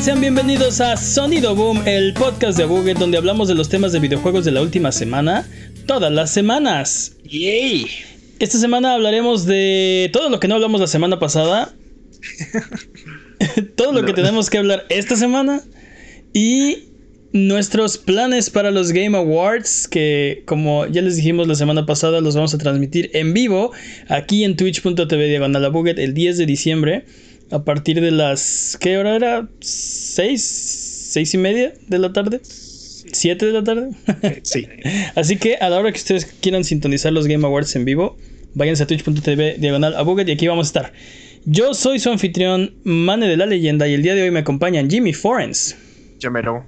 Sean bienvenidos a Sonido Boom, el podcast de Buget donde hablamos de los temas de videojuegos de la última semana, todas las semanas. ¡Yay! Esta semana hablaremos de todo lo que no hablamos la semana pasada, todo lo que tenemos que hablar esta semana y nuestros planes para los Game Awards, que como ya les dijimos la semana pasada, los vamos a transmitir en vivo aquí en twitch.tv diagonal el 10 de diciembre a partir de las. ¿Qué hora era? ¿Seis? ¿Seis y media de la tarde? ¿Siete de la tarde? Sí. Así que a la hora que ustedes quieran sintonizar los Game Awards en vivo, váyanse a twitch.tv diagonal a Buget y aquí vamos a estar. Yo soy su anfitrión, Mane de la Leyenda, y el día de hoy me acompañan Jimmy Forens Llamero.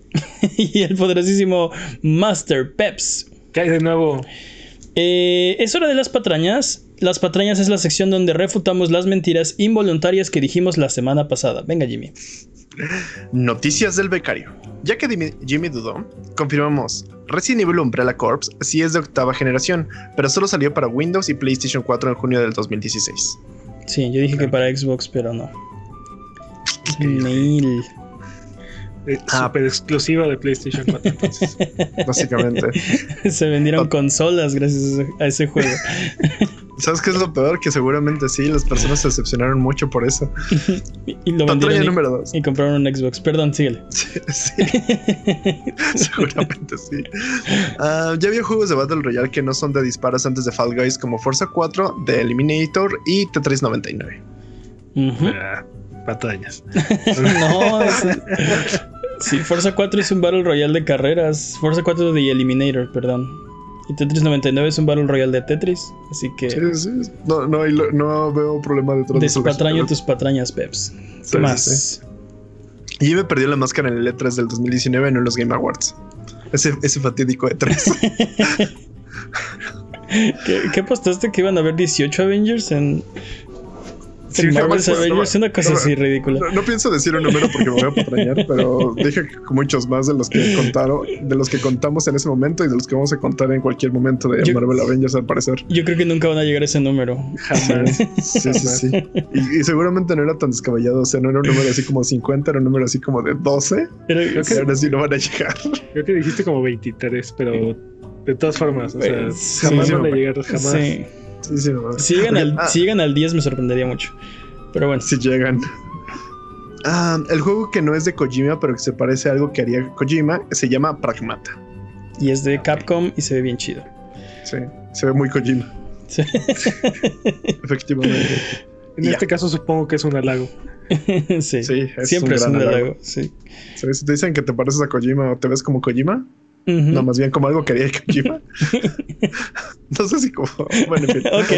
y el poderosísimo Master Peps. ¿Qué hay de nuevo? Eh, es hora de las patrañas. Las patrañas es la sección donde refutamos las mentiras involuntarias que dijimos la semana pasada. Venga, Jimmy. Noticias del becario. Ya que Jimmy, dudó, confirmamos. Resident Evil Umbrella Corps sí es de octava generación, pero solo salió para Windows y PlayStation 4 en junio del 2016. Sí, yo dije que para Xbox, pero no. Mail. Eh, Ah. Super exclusiva de PlayStation 4. Entonces. Básicamente. Se vendieron Oh. consolas gracias a ese juego. ¿Sabes qué es lo peor? Que seguramente sí, las personas se decepcionaron mucho por eso. Y, y lo Patraña vendieron y- número 2. y, compraron un Xbox. Perdón, síguele. Sí, sí, seguramente sí. Ah, ya había juegos de Battle Royale que no son de disparos antes de Fall Guys como Forza 4, The Eliminator y Tetris 99. Ujú. Ah, Patrañas. No, es- sí, Forza 4 es un Battle Royale de carreras. Forza 4 de Eliminator, perdón. Y Tetris 99 es un Battle Royale de Tetris. Así que Sí, sí, No, no, veo problema detrás de eso. despatraño tus patrañas, Peps. ¿Qué Sí, más? Y me perdió la máscara en el E3 del 2019 en los Game Awards. Ese, ese fatídico E E3. ¿Qué, ¿Qué apostaste que iban a haber 18 Avengers en, Jamás, Marvel's no, Avengers? no, Una cosa no, así ridícula. No, no pienso decir un número porque me voy a patrañar, pero dije que muchos más de los que contaron, de los que contamos en ese momento y de los que vamos a contar en cualquier momento de Yo- Marvel Avengers al parecer. Yo creo que nunca van a llegar a ese número. Jamás. Sí, sí, sí. Y, y seguramente no era tan descabellado, o sea, no era un número así como 50, era un número así como de 12. Era- Creo Y ahora sí no van a llegar. Creo que dijiste como 23, pero de todas formas, o sea, Pues, jamás sí, van a llegar, jamás. Sí. Sí, sí, no. Si llegan, al, Ah, si llegan al 10 me sorprendería mucho. Pero bueno. si llegan. Ah, el juego que no es de Kojima, pero que se parece a algo que haría Kojima, se llama Pragmata. Y es de Capcom y se ve bien chido. Sí, se ve muy Kojima, Sí. efectivamente. En este caso supongo que es un halago. sí. Sí, es Siempre un es un halago. halago. Sí. Sí, si te dicen que te pareces a Kojima o te ves como Kojima, No, más bien como algo que haría Kojima. no sé si como. Bueno, en fin. Ok,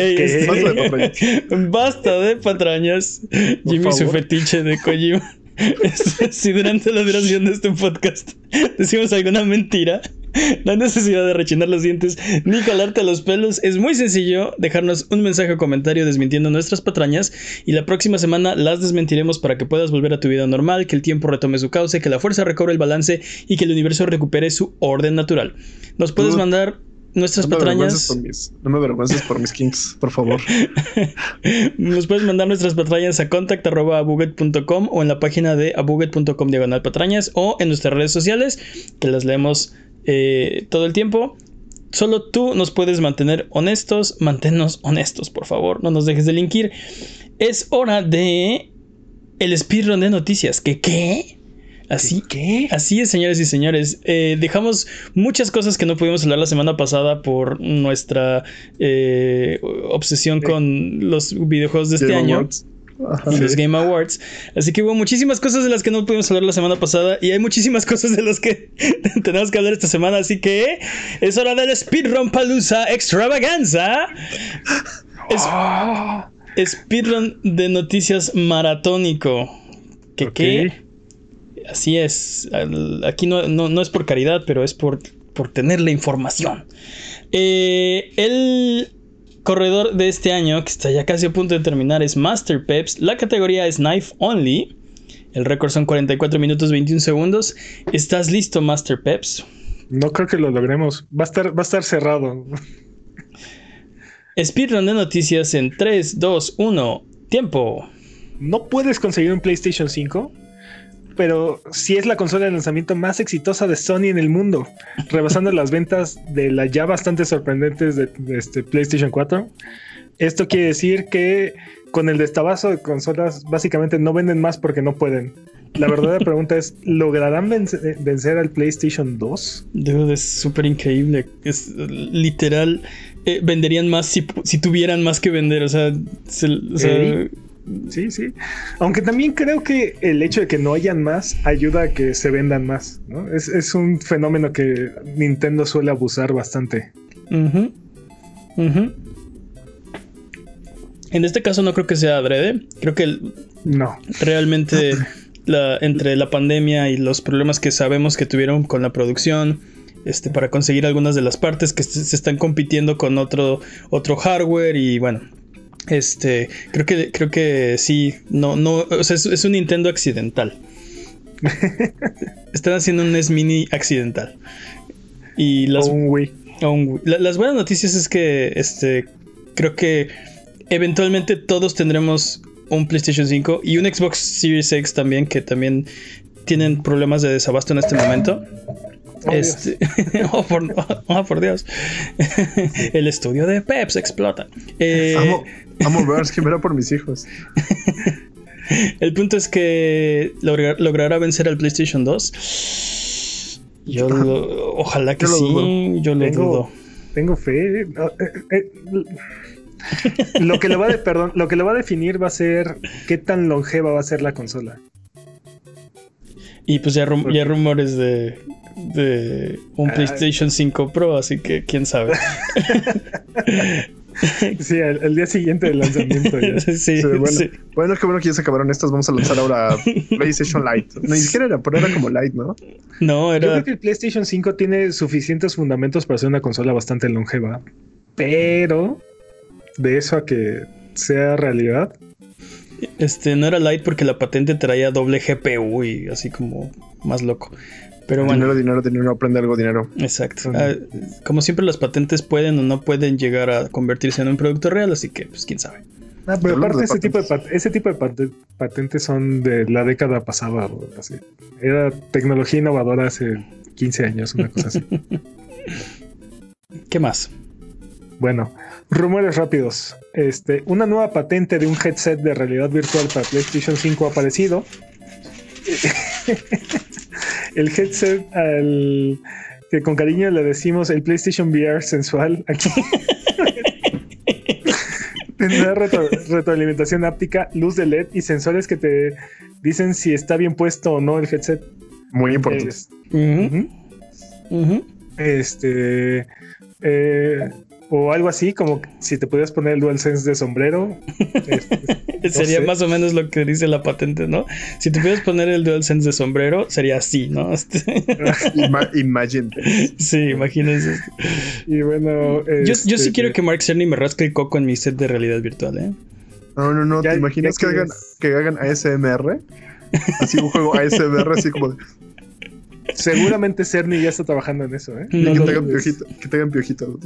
Basta de patrañas. Basta de patrañas. Jimmy su fetiche de Kojima. Si durante la duración de este podcast decimos alguna mentira, no hay necesidad de rechinar los dientes ni jalarte los pelos. Es muy sencillo dejarnos un mensaje o comentario desmintiendo nuestras patrañas y la próxima semana las desmentiremos para que puedas volver a tu vida normal, que el tiempo retome su cauce, que la fuerza recobre el balance y que el universo recupere su orden natural. Nos puedes mandar nuestras No patrañas. por mis, no me avergüences por mis kinks, por favor. Nos puedes mandar nuestras patrañas a contact.abuget.com o en la página de abuget.com diagonal patrañas o en nuestras redes sociales que las leemos eh, todo el tiempo. Solo tú nos puedes mantener honestos. Manténnos honestos, por favor. No nos dejes de linkir. Es hora de el speedrun de noticias. ¿Qué qué? Así ¿Qué? Así es, señores y señores. Eh, dejamos muchas cosas que no pudimos hablar la semana pasada por nuestra eh, obsesión con los videojuegos de este año Awards. Ajá. los Game Awards. Así que hubo muchísimas cosas de las que no pudimos hablar la semana pasada y hay muchísimas cosas de las que tenemos que hablar esta semana. Así que es hora del Speedrun Palooza Extravaganza. Es- Ah, Speedrun de noticias maratónico. ¿Qué qué? Así es. Aquí no, no- no es por caridad, pero es por, por tener la información. Eh, el corredor de este año, que está ya casi a punto de terminar, es Master Peps. La categoría es Knife Only. El récord son 44 minutos 21 segundos. ¿Estás listo, Master Peps? No creo que lo logremos. Va a estar, va a estar cerrado. Speedrun de noticias en 3, 2, 1. Tiempo. no puedes conseguir un PlayStation 5, pero sí es la consola de lanzamiento más exitosa de Sony en el mundo, rebasando las ventas de la ya bastante sorprendentes de, de este PlayStation 4. Esto quiere decir que con el destabazo de consolas básicamente no venden más porque no pueden. La verdadera pregunta es, ¿lograrán vence- vencer al PlayStation 2? Dude, es súper increíble. Es literal. eh, venderían más si, tuvieran más que vender. O sea, se- o sea, Ey. Sí, sí. Aunque también creo que el hecho de que no hayan más ayuda a que se vendan más. ¿no? Es, es un fenómeno que Nintendo suele abusar bastante. En este caso no creo que sea adrede. Creo que el- No. realmente la, entre la pandemia y los problemas que sabemos que tuvieron con la producción, este, para conseguir algunas de las partes que se, se están compitiendo con otro, otro hardware y bueno. Este, creo que, creo que sí, no, no, o sea, es, es un Nintendo accidental. Están haciendo un NES Mini accidental. Y las, O un Wii. a un- la- las buenas noticias es que este creo que eventualmente todos tendremos un PlayStation 5 y un Xbox Series X también que también tienen problemas de desabasto en este momento. Oh, este, oh, por, oh, por Dios. El estudio de Peps explota. Eh, Amo, amo ver Chimera por mis hijos. el punto es que logra- logrará vencer al PlayStation 2. Yo lo- ojalá que Yo lo sí, dudo. yo lo Tengo- dudo. Tengo fe. No, eh, eh, lo que le va de, perdón, lo que le va a definir va a ser qué tan longeva va a ser la consola. Y pues ya, rum- Ok. ya rumores de, de un Ah. PlayStation 5 Pro, así que quién sabe. Sí, el, el día siguiente del lanzamiento ya. sí, Sí, bueno, sí. bueno, qué bueno que ya se acabaron estas. Vamos a lanzar ahora PlayStation Lite. Ni siquiera era, pero era como Lite, ¿no? No, Yo era. creo que el PlayStation 5 tiene suficientes fundamentos para ser una consola bastante longeva, pero de eso a que sea realidad, Este, no era Lite porque la patente traía doble GPU y así como más loco. Pero bueno, Dinero, dinero, dinero, aprende algo, dinero. exacto. Ah, como siempre, las patentes pueden o no pueden llegar a convertirse en un producto real, así que, pues quién sabe. Ah, pero aparte ese tipo de, ese tipo de pat- patentes son de la década pasada. así. Era tecnología innovadora hace 15 años, una cosa así. ¿Qué más? Bueno, rumores rápidos. Este, una nueva patente de un headset de realidad virtual para PlayStation 5 ha aparecido. el headset al que con cariño le decimos el PlayStation VR sensual aquí. Tendrá retro- retroalimentación áptica, luz de LED y sensores que te dicen si está bien puesto o no el headset. Muy importante. Este. eh, o algo así, como si te pudieras poner el DualSense de sombrero. Este, Sería sé. más o menos lo que dice la patente, ¿no? Si te pudieras poner el DualSense de sombrero, sería así, ¿no? Este, Ima- imagine. sí, imagínense. y bueno. Yo, yo sí este, quiero que Mark Cerny me rasque el coco en mi set de realidad virtual, ¿eh? No, no, no. Ya- ¿Te imaginas ya que, hagan, que hagan ASMR? Así un juego ASMR, así como. Seguramente Cerny ya está trabajando en eso, ¿eh? No que, lo te hagan dudes. piojito, que te hagan piojito.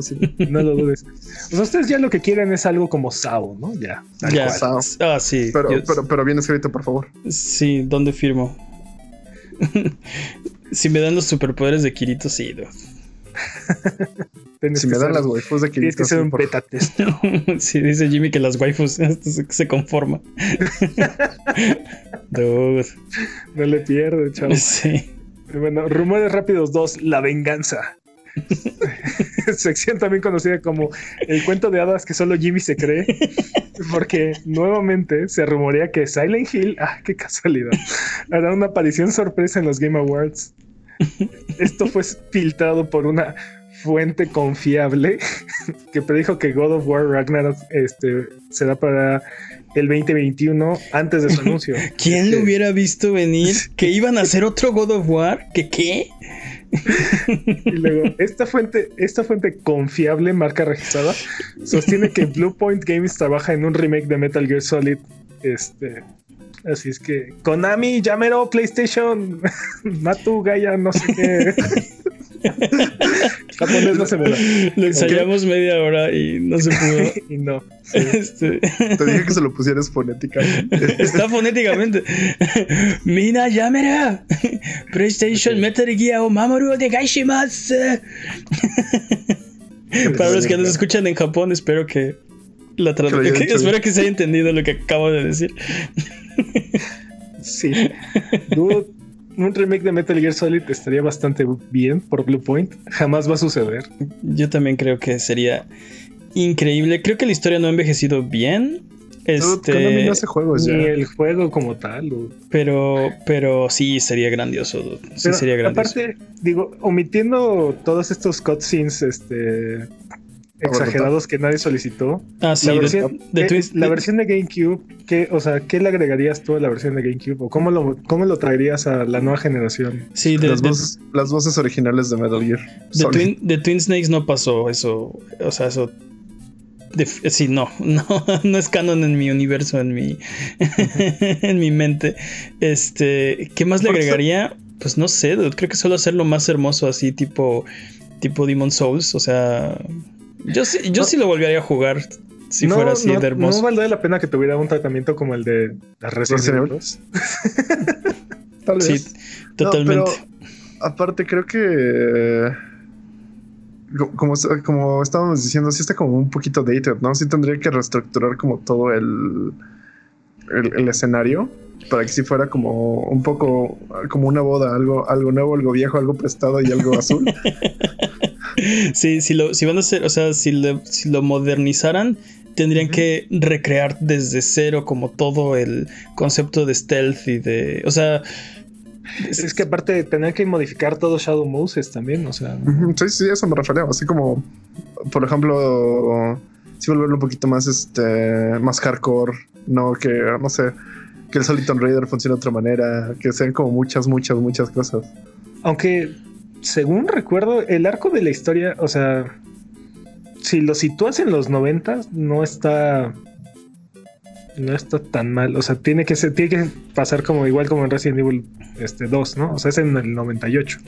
No lo dudes. O sea, ustedes ya lo que quieren es algo como SAO, ¿no? Ya. Ya. Ah, sí. Pero, yo- pero, pero bien escrito, por favor. Sí, ¿dónde firmo? si me dan los superpoderes de Kirito, sí. dude. Tienes Si que me dan ser- las waifus de Tienes que Kirito, ser sí, un por- beta test. sí, dice Jimmy que las waifus se, se conforma. Dude. No le pierdes, chavo. Sí. Bueno, rumores rápidos 2, la venganza. Sección también conocida como el cuento de hadas que solo Jimmy se cree, porque nuevamente se rumorea que Silent Hill, ah, qué casualidad, hará una aparición sorpresa en los Game Awards. Esto fue filtrado por una fuente confiable que predijo que God of War Ragnarok este, será para el 2021 antes de su anuncio. ¿Quién Este, lo hubiera visto venir? ¿Que iban a hacer otro God of War? ¿Que qué? Y luego, esta fuente, esta fuente confiable, marca registrada, sostiene que Bluepoint Games trabaja en un remake de Metal Gear Solid. Este, así es que Konami, llámelo PlayStation, Matu, Gaia, no sé qué. Japonés no se me da. Lo ensayamos media hora y no se pudo. y no. Este, Te dije que se lo pusieras fonética. está fonéticamente. Mina Yamera. PlayStation Metal Gear o Mamoru de Gaishimasu. Para los que nos escuchan en Japón, espero que la traducción. Espero que se haya entendido lo que acabo de decir. Sí. Dude, un remake de Metal Gear Solid estaría bastante bien por Bluepoint. Jamás va a suceder. Yo también creo que sería increíble. Creo que la historia no ha envejecido bien. Este... Konami no hace juegos ya. Ni el juego como tal. dude. Pero, pero sí sería grandioso. dude. Sí Pero sería grandioso. Aparte, digo, omitiendo todos estos cutscenes este, exagerados que nadie solicitó. Ah, sí, la, versión, de Twins- la de- versión de GameCube, ¿qué, o sea, ¿qué le agregarías tú a la versión de GameCube? ¿O cómo lo, cómo lo traerías a la nueva generación? sí, de, las, de- voces, las voces originales de Metal Gear. de. Twin, de Twin Snakes no pasó eso. O sea, eso. de- sí, no, no, no es canon en mi universo, en mi, en mi mente. Este, ¿qué más le agregaría? Pues no sé, creo que solo hacerlo más hermoso, así tipo, tipo Demon Souls. O sea, yo sí, yo No. sí lo volvería a jugar si no, fuera así no, de hermoso. No valdría la pena que tuviera un tratamiento como el de las Resident Evil. Tal vez. sí, totalmente. No, pero aparte, creo que. eh, co- Como, como estábamos diciendo, sí está como un poquito dated, ¿no? Sí tendría que reestructurar como todo el, el, el escenario para que sí fuera como un poco como una boda, algo, algo nuevo, algo viejo, algo prestado y algo azul. Sí, si lo, si van a hacer, o sea, si, le- si lo modernizaran, tendrían que recrear desde cero como todo el concepto de stealth y de. O sea. Es que aparte tener que modificar todo Shadow Moses también, o sea. Sí, sí, eso me refería. Así como, por ejemplo, sí volverlo un poquito más, este, más hardcore, no que, no sé, que el Solid Tomb Raider funcione de otra manera, que sean como muchas, muchas, muchas cosas. Aunque, según recuerdo, el arco de la historia, o sea, si lo sitúas en los 90, no está. No está tan mal. O sea, tiene que ser, tiene que pasar como igual como en Resident Evil este, 2, ¿no? O sea, es en el 98.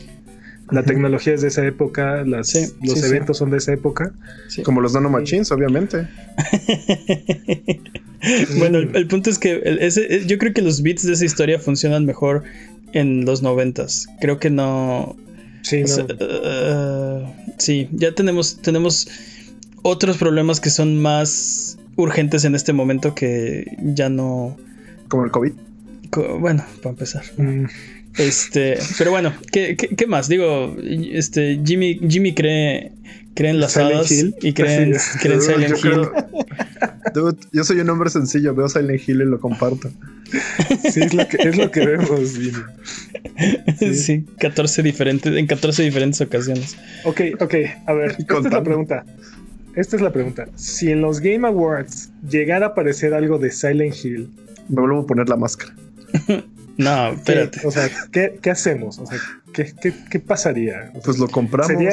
La tecnología es de esa época, las, Sí, los sí, sí. eventos son de esa época. sí. Como los nanomachines, obviamente. bueno, el, el punto es que el- ese- eh, yo creo que los beats de esa historia funcionan mejor en los noventas. Creo que no. Sí, o no. sea, uh, sí, ya tenemos, tenemos otros problemas que son más urgentes en este momento que ya no. Como el COVID. co- Bueno, para empezar. Mm, Este, pero bueno, ¿qué, qué, qué más? Digo, este, Jimmy, Jimmy cree, cree en las Silent hadas Hill. y cree en, Así es. cree en Dude, Silent yo Hill. creo- Dude, yo soy un hombre sencillo, veo Silent Hill y lo comparto. sí, es lo que, es lo que vemos. Sí. Sí. 14 diferentes, en 14 diferentes ocasiones. Ok, ok, a ver, esta es la pregunta. Esta es la pregunta. Si en los Game Awards llegara a aparecer algo de Silent Hill, Me vuelvo a poner la máscara. No, ¿qué, espérate. o sea, ¿qué, qué hacemos? O sea, ¿qué, qué, qué pasaría? O sea, Pues lo compramos. ¿Sería,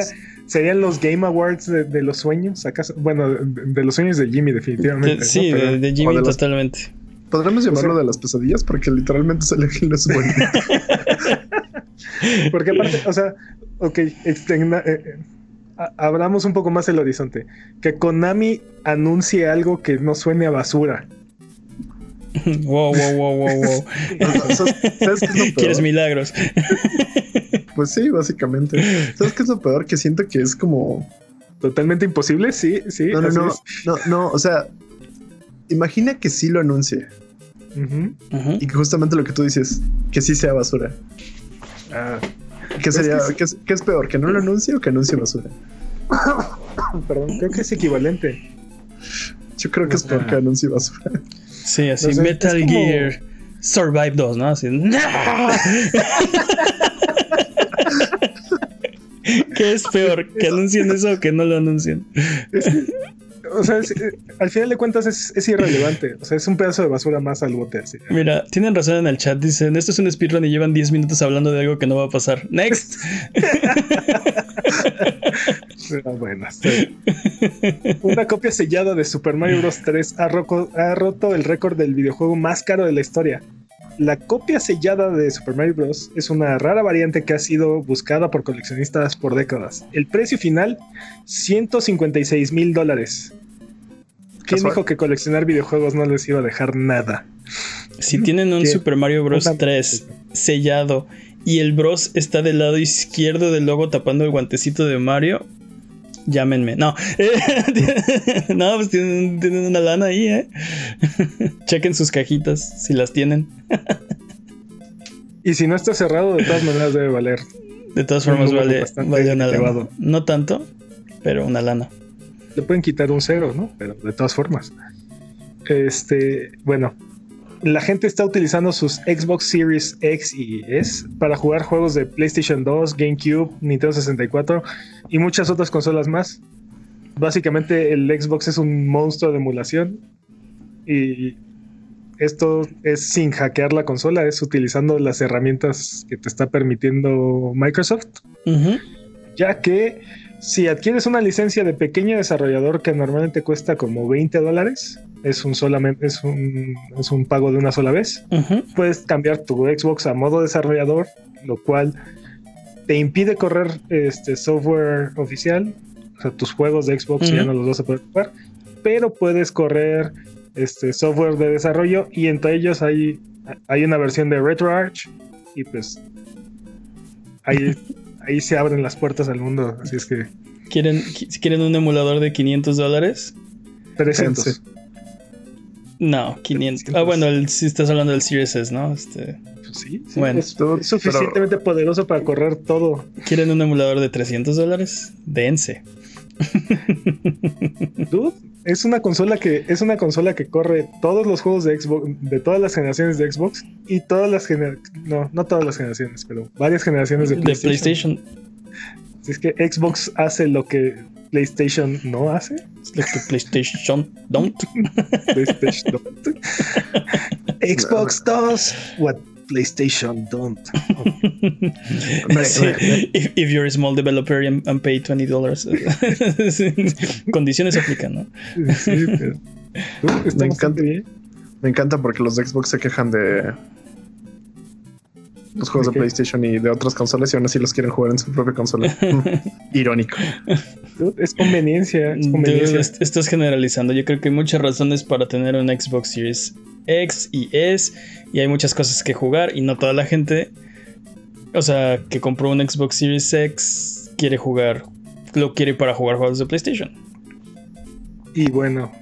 ¿Serían los Game Awards de, de los sueños? ¿Acaso? Bueno, de, de los sueños de Jimmy, definitivamente. De- sí, ¿no? Pero- de, Jimmy de los- totalmente. Podríamos llamarlo O sea- de las pesadillas porque literalmente Silent Hill es bueno. Porque aparte, o sea, ok, extenda- eh, eh, a- abramos un poco más el horizonte. Que Konami anuncie algo que no suene a basura. Wow, wow, wow, wow, wow. ¿Sabes sabes qué es lo peor? ¿Quieres milagros? Pues sí, básicamente. ¿Sabes qué es lo peor? Que siento que es como. Totalmente imposible, sí, sí. No, no, no. No, no. O sea, imagina que sí lo anuncie. Y que justamente lo que tú dices, que sí sea basura. Ah, ¿Qué Es sería? que sí. ¿qué, es, qué es peor? ¿Que no lo anuncie o que anuncie basura? perdón, creo que es equivalente. Yo creo que es peor que anuncie basura. Sí, así, No sé, Metal como- Gear Survive 2, ¿no? Así. ¡No! ¿Qué es peor? ¿Que anuncien eso o que no lo anuncien? Es o sea, es- eh, al final de cuentas es, es irrelevante. O sea, es un pedazo de basura más al bote. así. Mira, tienen razón en el chat. Dicen, esto es un speedrun y llevan 10 minutos hablando de algo que no va a pasar. Next. Ah, bueno, bien. Una copia sellada de Super Mario Bros. 3 ha, roco- ha roto el récord del videojuego más caro de la historia. La copia sellada de Super Mario Bros. es una rara variante que ha sido buscada por coleccionistas por décadas. El precio final, 156 mil dólares. ¿Quién Casual. dijo que coleccionar videojuegos no les iba a dejar nada? Si tienen un ¿Qué? Super Mario Bros. Una- 3 sellado y el Bros está del lado izquierdo del logo tapando el guantecito de Mario, llámenme. No, no, pues tienen, tienen una lana ahí, ¿eh? Chequen sus cajitas si las tienen. Y si no está cerrado, de todas maneras debe valer. De todas formas, vale, vale una lana. elevado. No tanto, pero una lana. Le pueden quitar un cero, ¿no? Pero de todas formas. Este, bueno, la gente está utilizando sus Xbox Series X y S para jugar juegos de PlayStation 2, GameCube, Nintendo 64 y muchas otras consolas más. Básicamente el Xbox es un monstruo de emulación y esto es sin hackear la consola, es utilizando las herramientas que te está permitiendo Microsoft ya que si adquieres una licencia de pequeño desarrollador que normalmente cuesta como 20 dólares, es un solamente es un, es un pago de una sola vez, puedes cambiar tu Xbox a modo desarrollador, lo cual te impide correr este software oficial, o sea, tus juegos de Xbox ya no los vas a poder jugar, pero puedes correr este software de desarrollo y entre ellos hay, hay una versión de RetroArch y pues ahí, ahí se abren las puertas al mundo, así es que ¿Quieren, si quieren un emulador de 500 dólares? preséntense. No, 500. Ah, bueno, el- si estás hablando del Series S, ¿no? Este, Pues sí, sí, Bueno. es, es suficientemente poderoso para correr todo. ¿Quieren un emulador de 300 dólares? Dense. Dude, es una consola que es una consola que corre todos los juegos de Xbox, de todas las generaciones de Xbox y todas las generaciones, no, no todas las generaciones, pero varias generaciones de. PlayStation. Si es que Xbox hace lo que PlayStation no hace. Lo que PlayStation don't. PlayStation don't. Xbox does what PlayStation don't. Sí, if, if you're a small developer and, and pay 20 dollars. Condiciones aplican, ¿no? Sí, pero, Me encanta. bien. Me encanta porque los de Xbox se quejan de los juegos ¿De de? PlayStation y de otras consolas y aún así los quieren jugar en su propia consola. Irónico. Es conveniencia, es Dude, conveniencia. est- estás generalizando. Yo creo que hay muchas razones para tener un Xbox Series X y S. Y hay muchas cosas que jugar. Y no toda la gente, o sea, que compró un Xbox Series X quiere jugar. Lo quiere para jugar juegos de PlayStation. Y bueno,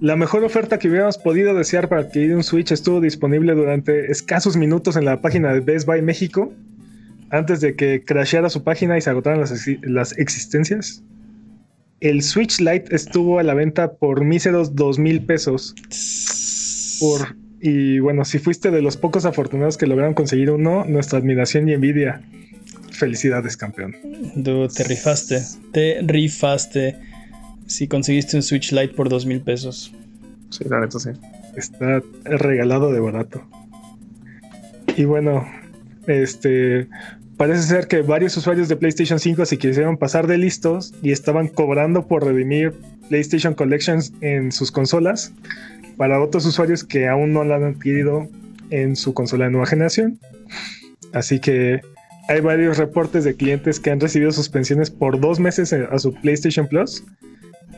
la mejor oferta que hubiéramos podido desear para adquirir un Switch estuvo disponible durante escasos minutos en la página de Best Buy México, antes de que crasheara su página y se agotaran las existencias. El Switch Lite estuvo a la venta por míseros dos mil pesos. Por, y bueno, si fuiste de los pocos afortunados que lograron conseguir uno, nuestra admiración y envidia. Felicidades, campeón. Dude, te rifaste. Te rifaste. Si conseguiste un Switch Lite por dos mil pesos. Sí, la neta sí. Está regalado de barato. Y bueno, este parece ser que varios usuarios de PlayStation 5 se quisieron pasar de listos y estaban cobrando por redimir PlayStation Collections en sus consolas para otros usuarios que aún no la han adquirido en su consola de nueva generación. Así que hay varios reportes de clientes que han recibido suspensiones por dos meses a su PlayStation Plus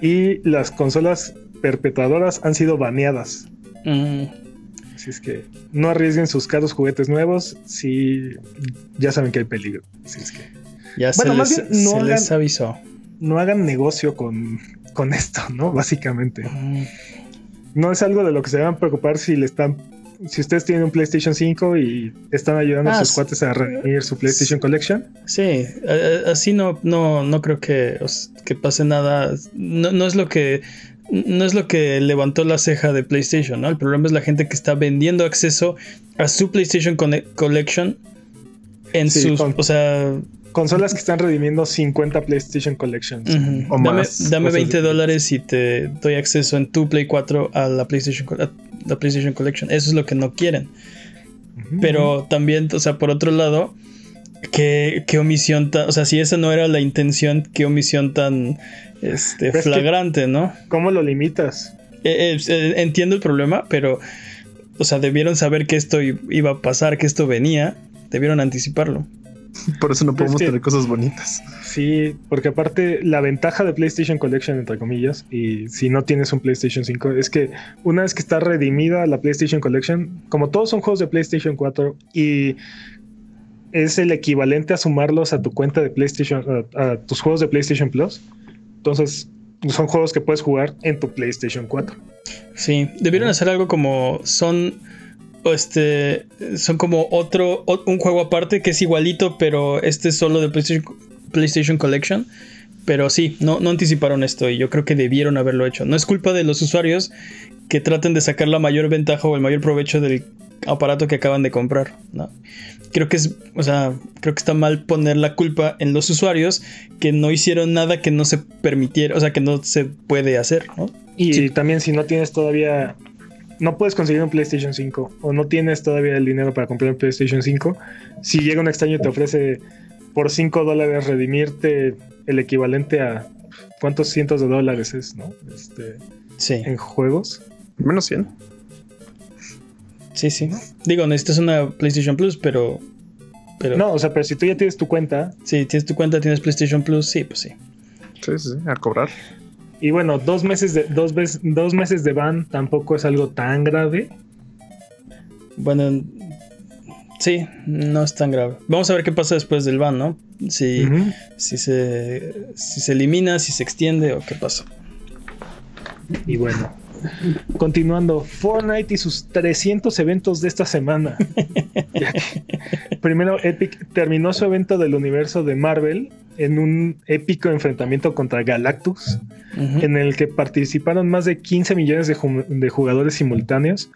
y las consolas perpetuadoras han sido baneadas. Mm, Así es que no arriesguen sus caros juguetes nuevos si ya saben que hay peligro. Así es que ya Bueno, se, más les, bien, no se hagan- les avisó. no hagan negocio con, con esto, ¿no? Básicamente. Mm, No es algo de lo que se deban preocupar si le están. Si ustedes tienen un PlayStation 5 y están ayudando Ah, a sus sí. cuates a redimir su PlayStation Collection, Sí, a- a- así no, no, no creo que, que pase nada. No, no es lo que. No es lo que levantó la ceja de PlayStation, ¿no? El problema es la gente que está vendiendo acceso a su PlayStation Collection en Sí, sus. con- O sea, consolas que están redimiendo 50 PlayStation Collections. O dame, más, dame cosas 20 de- dólares y te doy acceso en tu Play 4 a la PlayStation, a la PlayStation Collection. Eso es lo que no quieren. Pero también, o sea, por otro lado, qué, qué omisión tan. O sea, si esa no era la intención, qué omisión tan este, Pero es que- flagrante, ¿no? ¿Cómo lo limitas? Eh, eh, eh, entiendo el problema, pero o sea, debieron saber que esto iba a pasar, que esto venía, debieron anticiparlo. Por eso no Es podemos que- tener cosas bonitas. Sí, porque aparte la ventaja de PlayStation Collection, entre comillas, y si no tienes un PlayStation 5, es que una vez que está redimida la PlayStation Collection, como todos son juegos de PlayStation 4 y es el equivalente a sumarlos a tu cuenta de PlayStation, a, a tus juegos de PlayStation Plus, entonces son juegos que puedes jugar en tu PlayStation 4. Sí, debieron hacer algo como son este son como otro o- un juego aparte que es igualito, pero este es solo de PlayStation, PlayStation Collection. Pero sí, no, no anticiparon esto y yo creo que debieron haberlo hecho. No es culpa de los usuarios que traten de sacar la mayor ventaja o el mayor provecho del aparato que acaban de comprar. ¿no? Creo que es, o sea, creo que está mal poner la culpa en los usuarios que no hicieron nada que no se permitiera, o sea, que no se puede hacer, ¿no? Y Sí. también si no tienes todavía, no puedes conseguir un PlayStation 5 o no tienes todavía el dinero para comprar un PlayStation 5, si llega un extraño y te ofrece por 5 dólares redimirte el equivalente a cuántos cientos de dólares es, ¿no? Este, Sí. en juegos. Menos 100. Sí, sí. Digo, necesitas una PlayStation Plus, pero. pero No, o sea, pero si tú ya tienes tu cuenta Si tienes tu cuenta, tienes PlayStation Plus, sí, pues sí. Sí, sí, sí, a cobrar. y bueno, dos meses de dos, ves- dos meses de ban tampoco es algo tan grave. Bueno, sí, no es tan grave. Vamos a ver qué pasa después del ban, ¿no? Si, si, se, si se elimina, si se extiende o qué pasa. Y bueno, continuando, Fortnite y sus 300 eventos de esta semana. Primero, Epic terminó su evento del universo de Marvel en un épico enfrentamiento contra Galactus, en el que participaron más de 15 millones de, ju- de jugadores simultáneos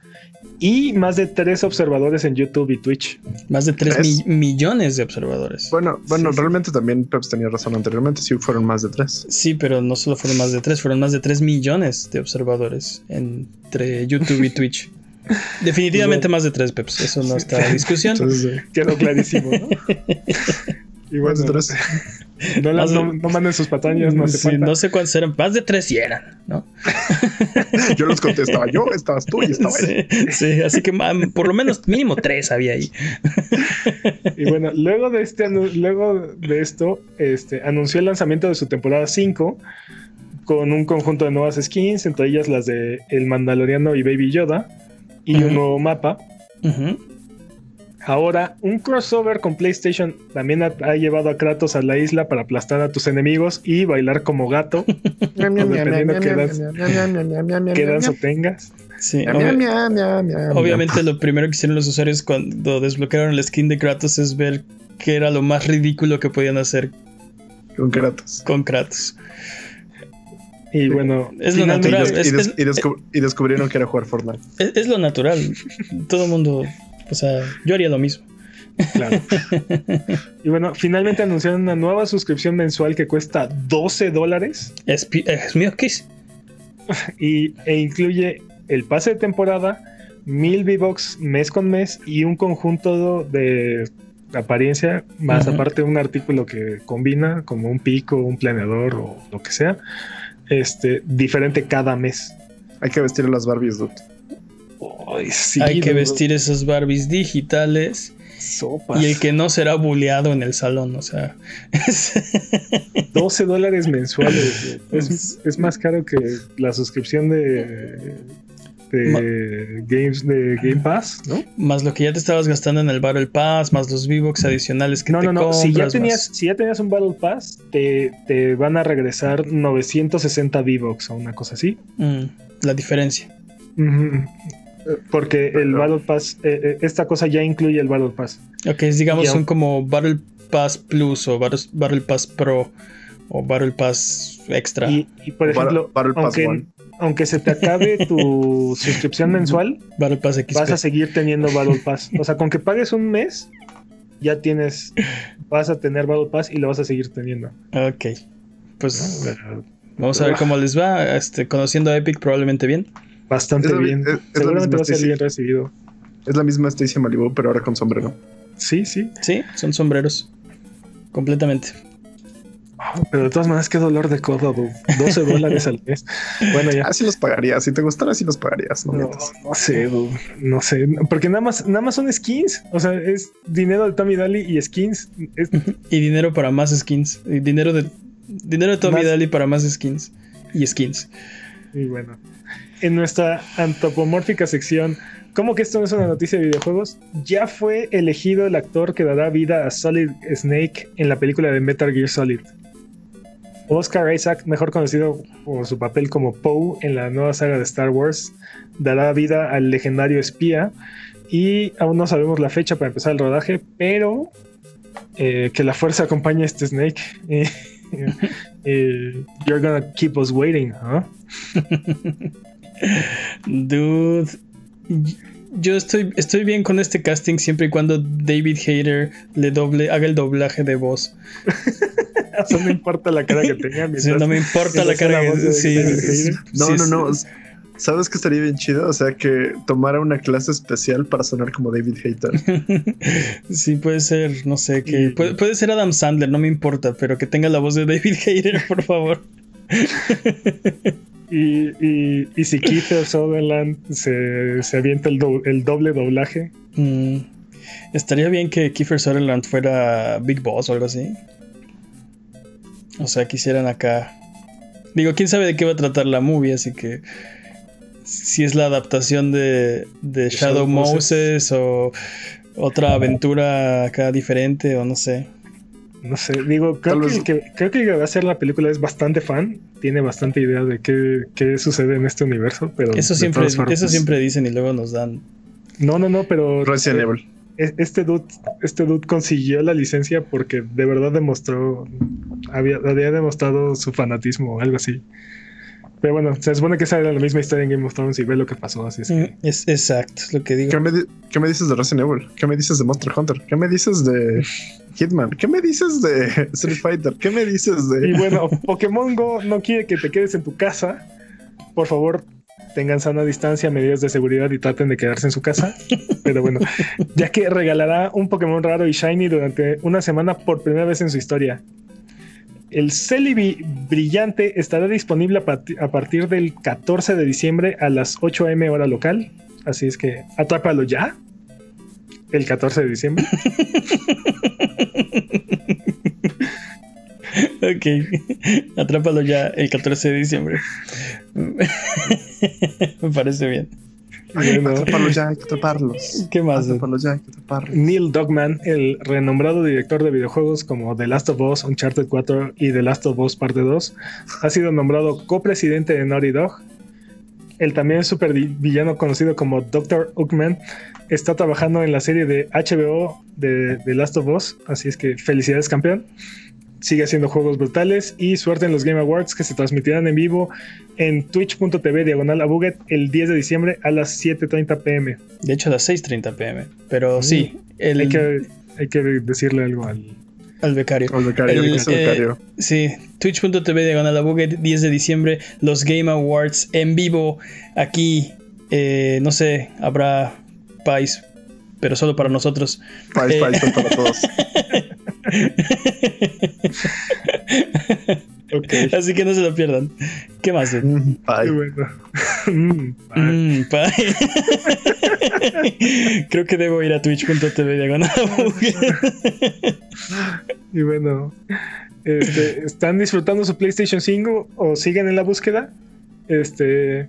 y más de 3 observadores en YouTube y Twitch. Más de 3 ¿Tres? millones de observadores. Bueno, bueno, Sí, sí. realmente también Peps tenía razón anteriormente. Sí, fueron más de tres. Sí, pero no solo fueron más de 3, fueron más de 3 millones de observadores entre YouTube y Twitch. Definitivamente más de 3, Peps. Eso no está en discusión. Entonces, Quedó clarísimo, ¿no? y bueno, de tres. no, las- Más de- no- no manden sus patañas, no Sí, no sé cuántos eran, más de 3 sí eran, ¿no? Yo los conté, estaba yo, estabas tú y estaba él. Sí, sí, así que por lo menos mínimo 3 había ahí. Y bueno, luego de este luego de esto, este anunció el lanzamiento de su temporada 5 con un conjunto de nuevas skins, entre ellas las de El Mandaloriano y Baby Yoda, y un nuevo mapa. Ujú. Ahora, un crossover con PlayStation también ha, ha llevado a Kratos a la isla para aplastar a tus enemigos y bailar como gato, dependiendo qué dan- qué danza tengas. Sí, obvia- obviamente lo primero que hicieron los usuarios cuando desbloquearon el skin de Kratos es ver qué era lo más ridículo que podían hacer Con Kratos. con Kratos. Y bueno, Es lo natural. y descubrieron que era jugar Fortnite. Es, es lo natural. Todo el mundo, o sea, yo haría lo mismo. Claro. y bueno, finalmente anunciaron una nueva suscripción mensual que cuesta 12 dólares Es, pi- es mío, ¿qué es? y, e incluye el pase de temporada, mil V-Bucks mes con mes y un conjunto de apariencia, más aparte un artículo que combina como un pico, un planeador o lo que sea, este, diferente cada mes. Hay que vestir a las Barbies, dude. Ay, sí, Hay que vestir esas Barbies digitales Sopas. y el que no será bulleado en el salón, o sea. es- 12 dólares mensuales. Es, es más caro que la suscripción de, de Games de Game Pass, ¿no? más lo que ya te estabas gastando en el Battle Pass, más los V-Bucks adicionales que No, te no, no. compras. Si ya, más- tenías, si ya tenías un Battle Pass, te, te van a regresar 960 V-Bucks o una cosa así. Mm, la diferencia. Porque el Battle Pass, eh, eh, esta cosa ya incluye el Battle Pass. Ok, digamos, Ya. son como Battle Pass Plus o Battle, Battle Pass Pro o Battle Pass Extra. Y, y, por ejemplo, Battle aunque, aunque se te acabe tu suscripción mensual, Battle Pass XP. vas a seguir teniendo Battle Pass. O sea, con que pagues un mes, ya tienes, vas a tener Battle Pass y lo vas a seguir teniendo. Ok. Pues Pero vamos a ver cómo les va. Este, conociendo a Epic, probablemente bien. Bastante Es bien. es- Seguramente misma va a ser bien recibido. Es la misma Stacy Malibu, pero ahora con sombrero. Sí, sí. Sí, son sombreros. Completamente. Pero de todas maneras, qué dolor de codo, dude. 12 dólares al mes. Bueno, ya. Así los pagarías. Si te gustara, así los pagarías. No, No, no sé, dude. No sé. Porque nada más, nada más son skins. O sea, es dinero de Tommy Daly y skins. Es- Y dinero para más skins. Y dinero de dinero de Tommy Más- Daly para más skins. Y skins. y bueno. En nuestra antropomórfica sección, ¿cómo que esto no es una noticia de videojuegos? Ya fue elegido el actor que dará vida a Solid Snake en la película de Metal Gear Solid. Oscar Isaac, mejor conocido por su papel como Poe en la nueva saga de Star Wars, dará vida al legendario espía y aún no sabemos la fecha para empezar el rodaje, pero eh, que la fuerza acompañe a este Snake. Eh, eh, you're gonna keep us waiting, ¿ah? Dude. Yo estoy, estoy bien con este casting siempre y cuando David Hayter le doble, haga el doblaje de voz. No importa la cara que tenga. Sí, mientras- no me importa la cara la que de sí, sí. No, sí, no, sí. no. ¿Sabes que estaría bien chido? O sea, que tomara una clase especial para sonar como David Hayter. Sí, puede ser, no sé, que puede, puede ser Adam Sandler, no me importa, pero que tenga la voz de David Hayter, por favor. Y, y, y si Kiefer Sutherland se, se avienta el, do- el doble doblaje, Mm, estaría bien que Kiefer Sutherland fuera Big Boss o algo así. O sea, quisieran acá. Digo, quién sabe de qué va a tratar la movie, así que. Si es la adaptación de, de Shadow Shadow Moses. Moses. o otra aventura acá diferente o no sé. no sé, digo, creo que, que, creo que va a hacer la película es bastante fan, tiene bastante idea de qué, qué sucede en este universo, pero... Eso siempre, formas- eso siempre dicen y luego nos dan. No, no, no, pero... Resident eh, Evil. e- Este dude, este dude consiguió la licencia porque de verdad demostró, había, había demostrado su fanatismo o algo así. Pero bueno, se supone que esa era la misma historia en Game of Thrones y ve lo que pasó, así es que... Mm, Es exacto, es lo que digo. ¿Qué me, qué me dices de Resident Evil? ¿Qué me dices de Monster Hunter? ¿Qué me dices de Hitman? ¿Qué me dices de Street Fighter? ¿Qué me dices Y de... bueno, Pokémon Go no quiere que te quedes en tu casa. Por favor, tengan sana distancia, medidas de seguridad y traten de quedarse en su casa. Pero bueno, ya que regalará un Pokémon raro y shiny durante una semana por primera vez en su historia. El Celebi brillante estará disponible a, a partir del 14 de diciembre a las 8 am hora local. Así es que atrápalo ya. El 14 de diciembre. Ok, atrápalo ya el 14 de diciembre. Me parece bien. Bueno. Atraparlos ya, hay que atraparlos. ¿Qué más? Atraparlos ya, hay que atraparlos. Neil Dogman, el renombrado director de videojuegos como The Last of Us, Uncharted 4 y The Last of Us Parte 2, ha sido nombrado copresidente de Naughty Dog. El también super villano conocido como Dr. Uckman está trabajando en la serie de HBO de The Last of Us, así es que felicidades campeón. Sigue haciendo juegos brutales y suerte en los Game Awards que se transmitirán en vivo en twitch.tv diagonal a Buget el 10 de diciembre a las 7.30 pm. De hecho, a las 6:30 pm. Pero sí, el, Hay que, hay que decirle algo al, al becario. El becario, El, eh, becario. Sí, twitch.tv diagonal a Buget, 10 de diciembre, los Game Awards en vivo. Aquí, eh, no sé, habrá pais, pero solo para nosotros. Pais, eh. pais, para todos. Ok. Así que no se lo pierdan. ¿Qué más? Mm. Qué bueno. Mm, Mm, pa- Creo que debo ir a twitch.tv diagonal y bueno, este, ¿están disfrutando su PlayStation 5 o siguen en la búsqueda? Este,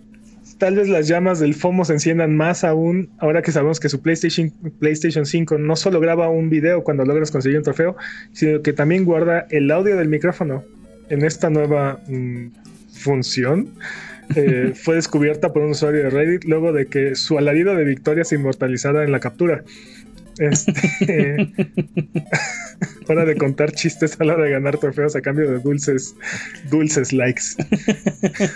tal vez las llamas del FOMO se enciendan más aún ahora que sabemos que su PlayStation, PlayStation 5 no solo graba un video cuando logras conseguir un trofeo, sino que también guarda el audio del micrófono en esta nueva mm, función. eh, fue descubierta por un usuario de Reddit luego de que su alarido de victoria se inmortalizara en la captura. Este, hora de contar chistes a la hora de ganar trofeos a cambio de dulces, dulces likes.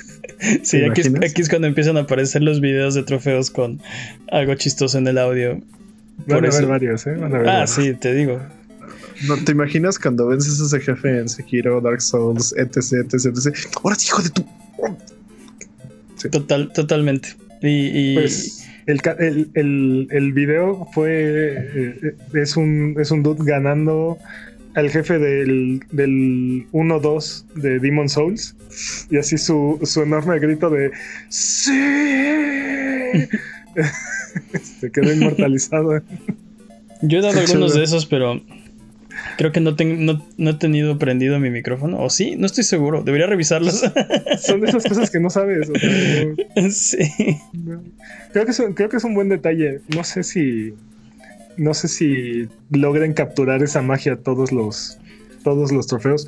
Sí, ¿Te aquí es, imaginas? aquí es cuando empiezan a aparecer los videos de trofeos con algo chistoso en el audio. Van Por a varios, ¿eh? Van a haber Ah, varios. sí, te digo. ¿No te imaginas cuando vences a ese jefe en Sekiro, Dark Souls, etc, etc, etc? Ahora sí, hijo de tu... Total, totalmente. Y, y- Pues el, el, el, el video fue. eh, es, un, es un dude ganando al jefe del, del 1-2 de Demon Souls. Y así su, su enorme grito de ¡Sí! este, quedó inmortalizado. Yo he dado algunos de esos, pero creo que no, no, no, he tenido prendido mi micrófono. ¿O sí? No estoy seguro. Debería revisarlos. Son de esas cosas que no sabes. O sea, no, sí. Creo, que es, creo que es un buen detalle. No sé si. No sé si logren capturar esa magia todos los. Todos los trofeos.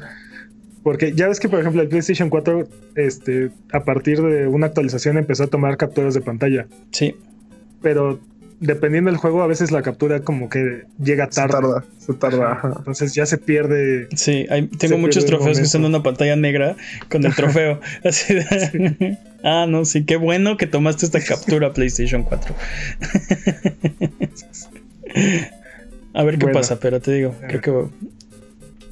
Porque ya ves que, por ejemplo, el PlayStation 4, este, a partir de una actualización empezó a tomar capturas de pantalla. Sí. Pero dependiendo del juego, a veces la captura como que llega tarde. Se tarda, se tarda. Entonces ya se pierde. Sí, hay, tengo muchos trofeos que en una pantalla negra con el trofeo. Así de... sí. Ah, no, sí, qué bueno que tomaste esta captura PlayStation 4. a ver qué bueno, pasa, pero te digo, creo que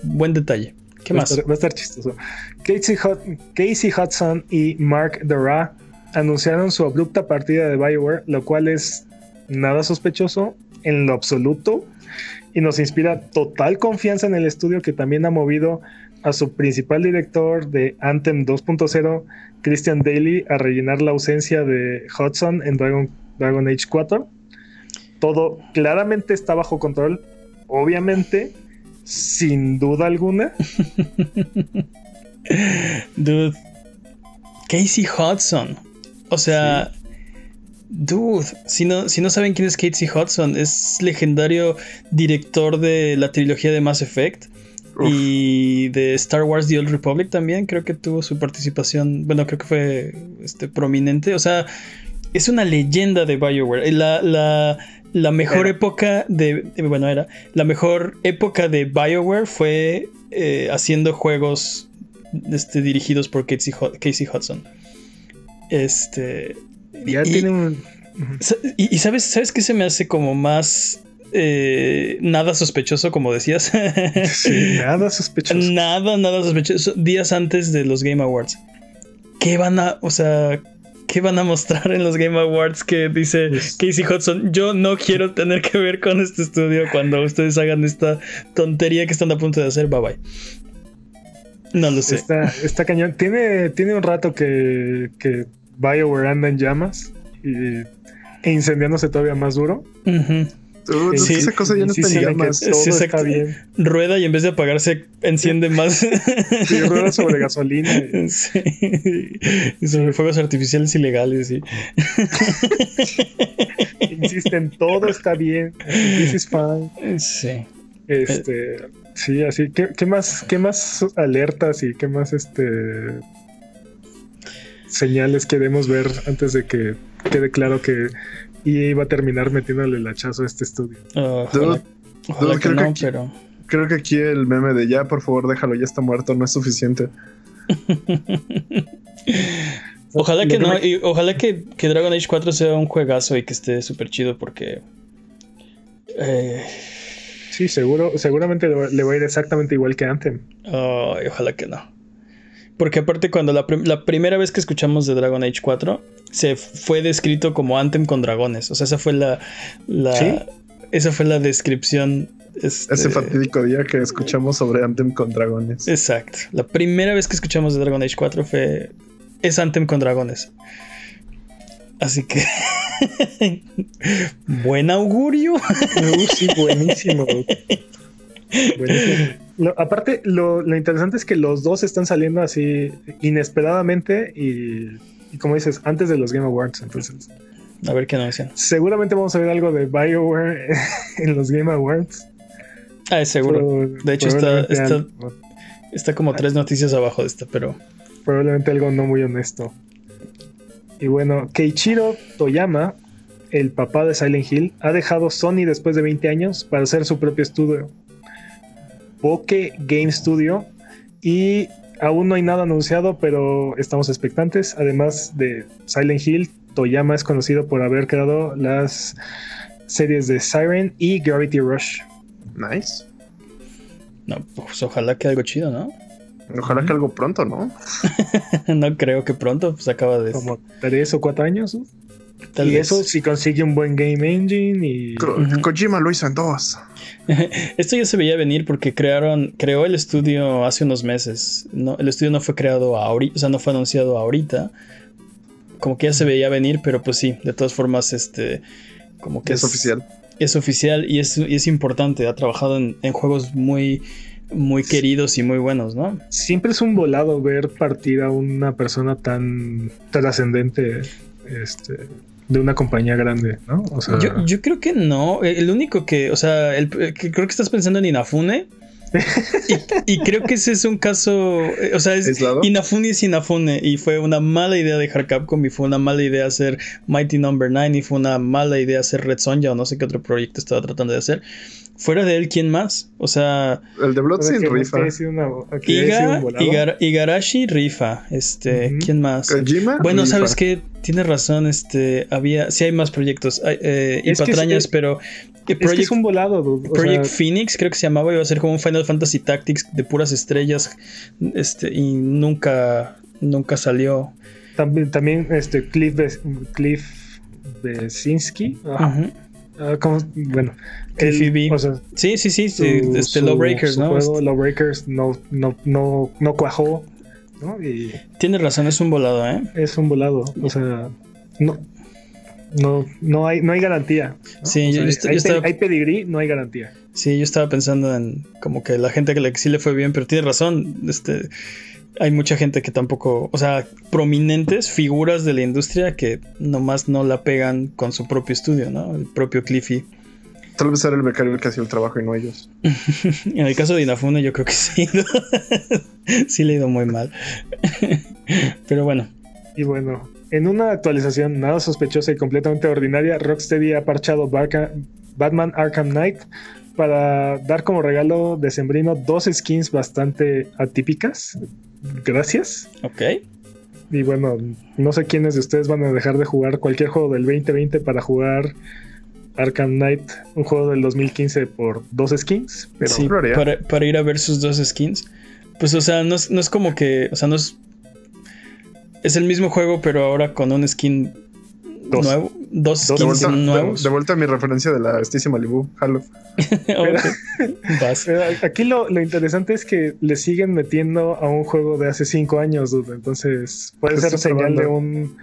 buen detalle. ¿Qué va más? Estar, va a estar chistoso. Casey, Hud Casey Hudson y Mark Dora anunciaron su abrupta partida de Bioware, lo cual es nada sospechoso en lo absoluto y nos inspira total confianza en el estudio que también ha movido a su principal director de Anthem 2.0, Christian Daly, a rellenar la ausencia de Hudson en Dragon, Dragon Age 4. Todo claramente está bajo control, obviamente, sin duda alguna. Dude, Casey Hudson. O sea, sí. Dude, si no, si no saben quién es Casey Hudson, es legendario director de la trilogía de Mass Effect Uf. y de Star Wars The Old Republic también. Creo que tuvo su participación, bueno, creo que fue este, prominente. O sea, es una leyenda de Bioware. La, la, la mejor era. época de. Bueno, era. La mejor época de Bioware fue eh, haciendo juegos este, dirigidos por Casey, Casey Hudson. Este. Ya y, tiene un. Y, y, sabes, ¿sabes qué se me hace como más eh, nada sospechoso, como decías? sí, nada sospechoso. Nada, nada sospechoso. Días antes de los Game Awards. ¿Qué van a, o sea, qué van a mostrar en los Game Awards que dice pues, Casey Hudson? Yo no quiero tener que ver con este estudio cuando ustedes hagan esta tontería que están a punto de hacer. Bye bye. No lo sé. Está, está cañón. Tiene, tiene un rato que, que BioWare anda en llamas y, e incendiándose todavía más duro. Uh -huh. Uh, sí, esa cosa ya no sí, está sí, en llamas. todo Sí, está exacto. bien. Rueda y en vez de apagarse, enciende más. Sí, rueda sobre gasolina. y- Sí. Y sobre fuegos artificiales ilegales. Sí. Insisten, todo está bien. This is fine. sí. Este, sí, así. ¿Qué, qué más, qué más alertas y qué más este señales queremos ver antes de que quede claro que EA iba a terminar metiéndole el hachazo a este estudio? Uh, Dude, ojalá, ojalá dude, que creo que no, aquí- pero. Creo que aquí el meme de ya, por favor, déjalo, ya está muerto, no es suficiente. Ojalá que no, y ojalá que, que Dragon Age 4 sea un juegazo y que esté súper chido porque. eh, Sí, seguro, seguramente le va- le va a ir exactamente igual que Anthem. ay, ojalá que no. Porque aparte cuando la, prim- la primera vez que escuchamos de Dragon Age 4 se fue descrito como Anthem con dragones. O sea, esa fue la, la ¿Sí? esa fue la descripción. este, Ese fatídico día que escuchamos sobre Anthem con dragones. Exacto. La primera vez que escuchamos de Dragon Age 4 fue es Anthem con dragones. Así que buen augurio. Uh, sí, buenísimo. Lo- aparte, lo, lo interesante es que los dos están saliendo así inesperadamente y, y como dices, antes de los Game Awards. Entonces, A ver qué nos decían. seguramente vamos a ver algo de BioWare en los Game Awards. Ah, es seguro. De hecho, está como tres noticias abajo de esta, pero probablemente algo no muy honesto. Y bueno, Keiichiro Toyama, el papá de Silent Hill, ha dejado Sony después de 20 años para hacer su propio estudio, Poke Game Studio, y aún no hay nada anunciado, pero estamos expectantes. Además de Silent Hill, Toyama es conocido por haber creado las series de Siren y Gravity Rush. Nice. no, pues ojalá que algo chido, ¿no? Ojalá que algo pronto, ¿no? no creo que pronto, pues acaba de. Como tres o cuatro años. ¿no? Tal y vez. eso si consigue un buen game engine y Ko-. Kojima lo hizo en dos. Esto ya se veía venir porque crearon, creó el estudio hace unos meses. No, el estudio no fue creado ahorita, o sea, no fue anunciado ahorita. Como que ya se veía venir, pero pues sí, de todas formas, este, como que Es oficial. Es oficial y es, y es importante. Ha trabajado en, en juegos muy, muy queridos y muy buenos, ¿no? siempre es un volado ver partir a una persona tan trascendente este, de una compañía grande, ¿no? O sea, Yo, yo creo que no. El único que, o sea, el, que creo que estás pensando en Inafune. y, y creo que ese es un caso, eh, o sea, es, ¿Aislado? Inafune es Inafune y fue una mala idea dejar Capcom y fue una mala idea hacer Mighty Number 9 y fue una mala idea hacer Red Sonja o no sé qué otro proyecto estaba tratando de hacer. Fuera de él, ¿quién más? O sea, El de Bloodstained rifa. una- Iga. Igar- Igarashi rifa. Este. ¿quién más? Kojima. Bueno, rifa. sabes que tienes razón, este, había, sí hay más proyectos hay, eh, y Es que patrañas, es- pero eh, Es que Project, es un volado, dude. O Project sea, Phoenix creo que se llamaba, iba a ser como un Final Fantasy Tactics de puras estrellas, este, y nunca, nunca salió. también, también este Cliff, Cliff Besinski. Ajá. Ujú. Ah. Bueno, B. o sea, Sí, sí, sí, su- este, su- Lawbreakers, ¿no? juego, Este, Lawbreakers no, no, no, no cuajó, ¿no? Y tienes razón, es un volado, ¿eh? es un volado. O sea, no, no, no hay, no hay garantía. ¿no? Sí, O yo- sea, yo estoy- hay, yo estaba- hay pedigrí, no hay garantía. Sí, yo estaba pensando en como que la gente que le, que sí le fue bien, pero tienes razón, este, hay mucha gente que tampoco, o sea, prominentes figuras de la industria que nomás no la pegan con su propio estudio, ¿no? El propio Cliffy. Tal vez era el becario el que hacía el trabajo y no ellos. En el caso de Inafune yo creo que sí, ¿no? sí le ha ido muy mal. pero bueno, Y bueno, en una actualización nada sospechosa y completamente ordinaria, Rocksteady ha parchado Barca- Batman Arkham Knight para dar como regalo de sembrino dos skins bastante atípicas. Gracias. ok. Y bueno, no sé quiénes de ustedes van a dejar de jugar cualquier juego del 2020 para jugar Arkham Knight, un juego del 2015 por dos skins. Pero sí, para, para ir a ver sus dos skins. Pues, o sea, no es, no es como que, o sea, no es... Es el mismo juego, pero ahora con un skin Dos. nuevo. Dos Dos. De vuelta, de, nuevos. de vuelta a mi referencia de la Stacy Malibu. Halo. Aquí lo, lo interesante es que le siguen metiendo a un juego de hace cinco años, dude. Entonces puede Está ser señal de un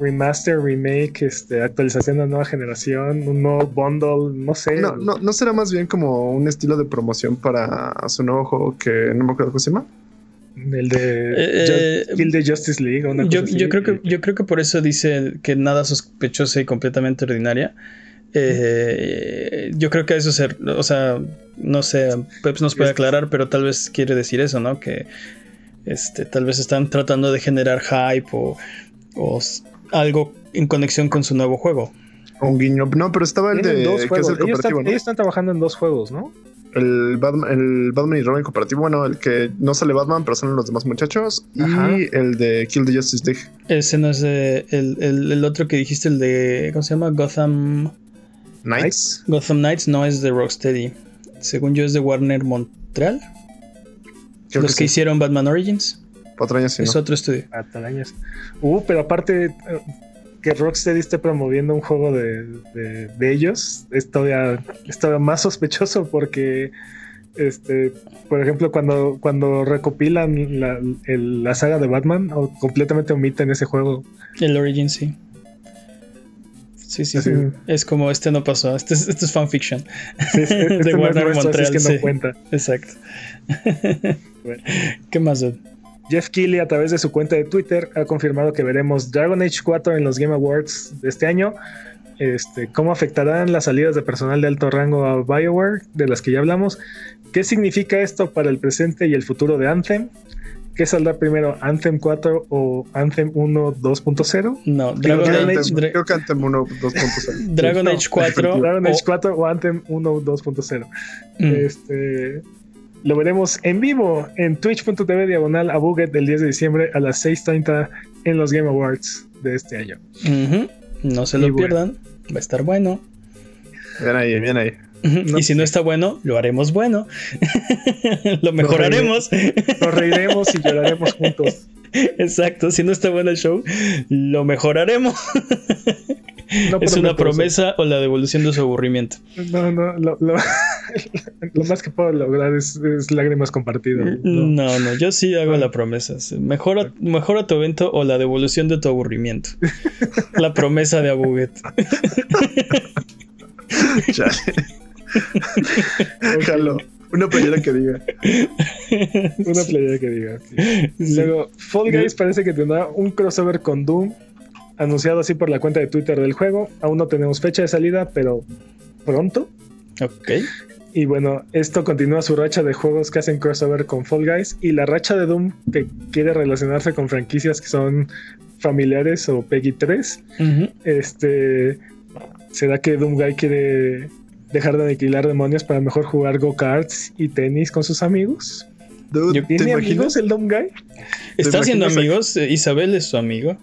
remaster, remake, este, actualización a nueva generación, un nuevo bundle, no sé. No, no, ¿No será más bien como un estilo de promoción para su nuevo juego que no me acuerdo cómo se llama? El de Eh, Just- Kill the Justice League. o una Yo, cosa así. yo creo que, yo creo que por eso dice que nada sospechosa y completamente ordinaria. Eh, yo creo que eso se, o sea, no sé, Peps nos puede aclarar, pero tal vez quiere decir eso, ¿no? Que este, tal vez están tratando de generar hype o, o algo en conexión con su nuevo juego. Un guiño. No, pero estaba el de dos que es juegos. el Ellos, están, ¿no? ellos están trabajando en dos juegos, ¿no? El Batman, el Batman y Robin cooperativo, bueno, el que no sale Batman, pero salen los demás muchachos. Ajá. Y el de Kill the Justice League. Ese no es de- el, el- el otro que dijiste, el de, ¿cómo se llama? Gotham, Knights. Gotham Knights, no es de Rocksteady. Según yo es de Warner Montreal. Creo los que sí. hicieron Batman Origins. Patrañas, sí, Es ¿no? otro estudio. Atalañas. Uh, pero aparte eh, que Rocksteady esté promoviendo un juego de, de- de ellos es todavía, es todavía más sospechoso porque, este, por ejemplo, cuando, cuando recopilan la, el- la saga de Batman, o completamente omiten ese juego. El Origin, sí. Sí, sí. Así. Es como este no pasó. Este es, este es fanfiction. Sí, sí, este no es Warner nuestro, así es Montreal, que no sí. cuenta. Exacto. Bueno. ¿Qué más, dude? Jeff Keighley a través de su cuenta de Twitter ha confirmado que veremos Dragon Age 4 en los Game Awards de este año. Este, ¿Cómo afectarán las salidas de personal de alto rango a BioWare, de las que ya hablamos? ¿Qué significa esto para el presente y el futuro de Anthem? ¿Qué saldrá primero, Anthem 4 o Anthem 1 2.0? No, Dragon que Age, Dra- creo que Anthem 1 2.0. Dragon No, Age 4. Dragon Age o- 4 o Anthem 1 2.0. Mm, Este, lo veremos en vivo en twitch.tv diagonal a Buget el 10 de diciembre a las 6.30 en los Game Awards de este año. No se lo bueno. pierdan. Va a estar bueno. Bien ahí, bien ahí. No y si no está bueno, lo haremos bueno. lo reiremos. mejoraremos. Nos reiremos y lloraremos juntos. Exacto. Si no está bueno el show, lo mejoraremos. ¿Es una promesa o la devolución de su aburrimiento? No, no, lo, lo, lo más que puedo lograr es, es lágrimas compartidas. No. no, no, yo sí hago la promesa. Mejora, mejora tu evento o la devolución de tu aburrimiento. la promesa de Abuget. Jalo. Una playera que diga. Una playera que diga. Sí. Luego, Fall Guys parece que tendrá un crossover con Doom, anunciado así por la cuenta de Twitter del juego. Aún no tenemos fecha de salida, pero pronto. Ok. Y bueno, esto continúa su racha de juegos que hacen crossover con Fall Guys y la racha de Doom que quiere relacionarse con franquicias que son familiares o Peggy 3. Uh -huh. Este será que Doom Guy quiere dejar de aniquilar demonios para mejor jugar go-karts y tenis con sus amigos. Dude, ¿Tiene amigos el Doom Guy? Está haciendo amigos. Isabel es su amigo.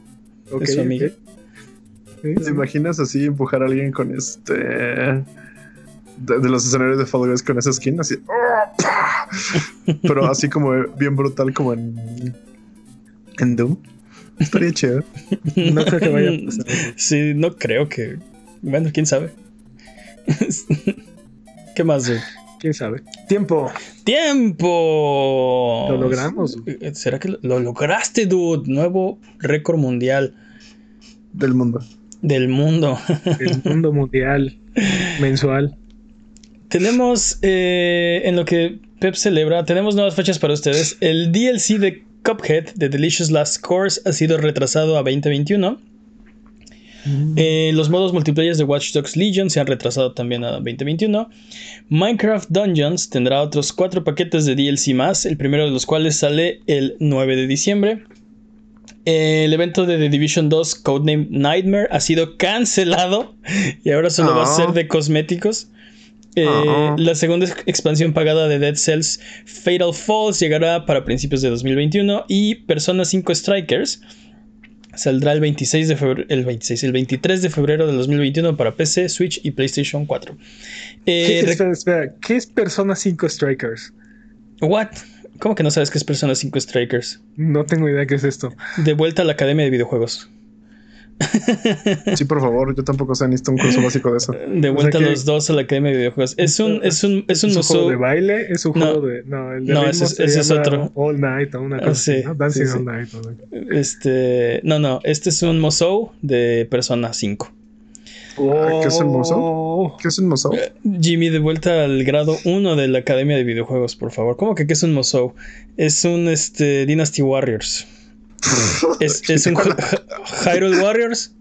Okay, es su. Okay. ¿Te imaginas así empujar a alguien con este. De, de los escenarios de Fall Guys con esa skin? Así. Pero así como bien brutal, como en. En Doom. Estaría chido. No creo que vaya a pasar. Sí, no creo que. Bueno, quién sabe. ¿Qué más? Dude? ¿Quién sabe? Tiempo. Tiempo. Lo logramos. ¿Será que lo lograste, dude? Nuevo récord mundial. Del mundo. Del mundo. Del mundo mundial. Mensual. Tenemos eh, en lo que Pep celebra, tenemos nuevas fechas para ustedes. El DLC de Cuphead de Delicious Last Course ha sido retrasado a 2021. Eh, los modos multiplayer de Watch Dogs Legion se han retrasado también a 2021. Minecraft Dungeons tendrá otros cuatro paquetes de DLC más, el primero de los cuales sale el 9 de diciembre. Eh, el evento de The Division 2 Codename Nightmare ha sido cancelado y ahora solo oh. va a ser de cosméticos. Eh, oh. La segunda expansión pagada de Dead Cells Fatal Falls llegará para principios de 2021 y Persona 5 Strikers saldrá el 26 de febrero, el 26, el 23 de febrero del 2021 para PC, Switch y PlayStation 4. Eh, espera, espera, ¿qué es Persona 5 Strikers? What? ¿Cómo que no sabes qué es Persona 5 Strikers? No tengo idea qué es esto. De vuelta a la Academia de Videojuegos. Sí, por favor, yo tampoco sé, necesito un curso básico de eso. De vuelta o sea los dos a la Academia de Videojuegos. Es un, es un, es un, ¿Es un museo. juego de baile, es un juego de. No, el de no ese, ese es otro. All Night o una cosa. sí, así, ¿no? Dancing sí, sí. All Night. ¿no? Este. No, no, este es un museo de Persona 5. Oh. ¿Qué es un museo? ¿Qué es un museo? Jimmy, de vuelta al grado 1 de la Academia de Videojuegos, por favor. ¿Cómo que qué es un museo? Es un este, Dynasty Warriors. Es, es un Hyrule Warriors.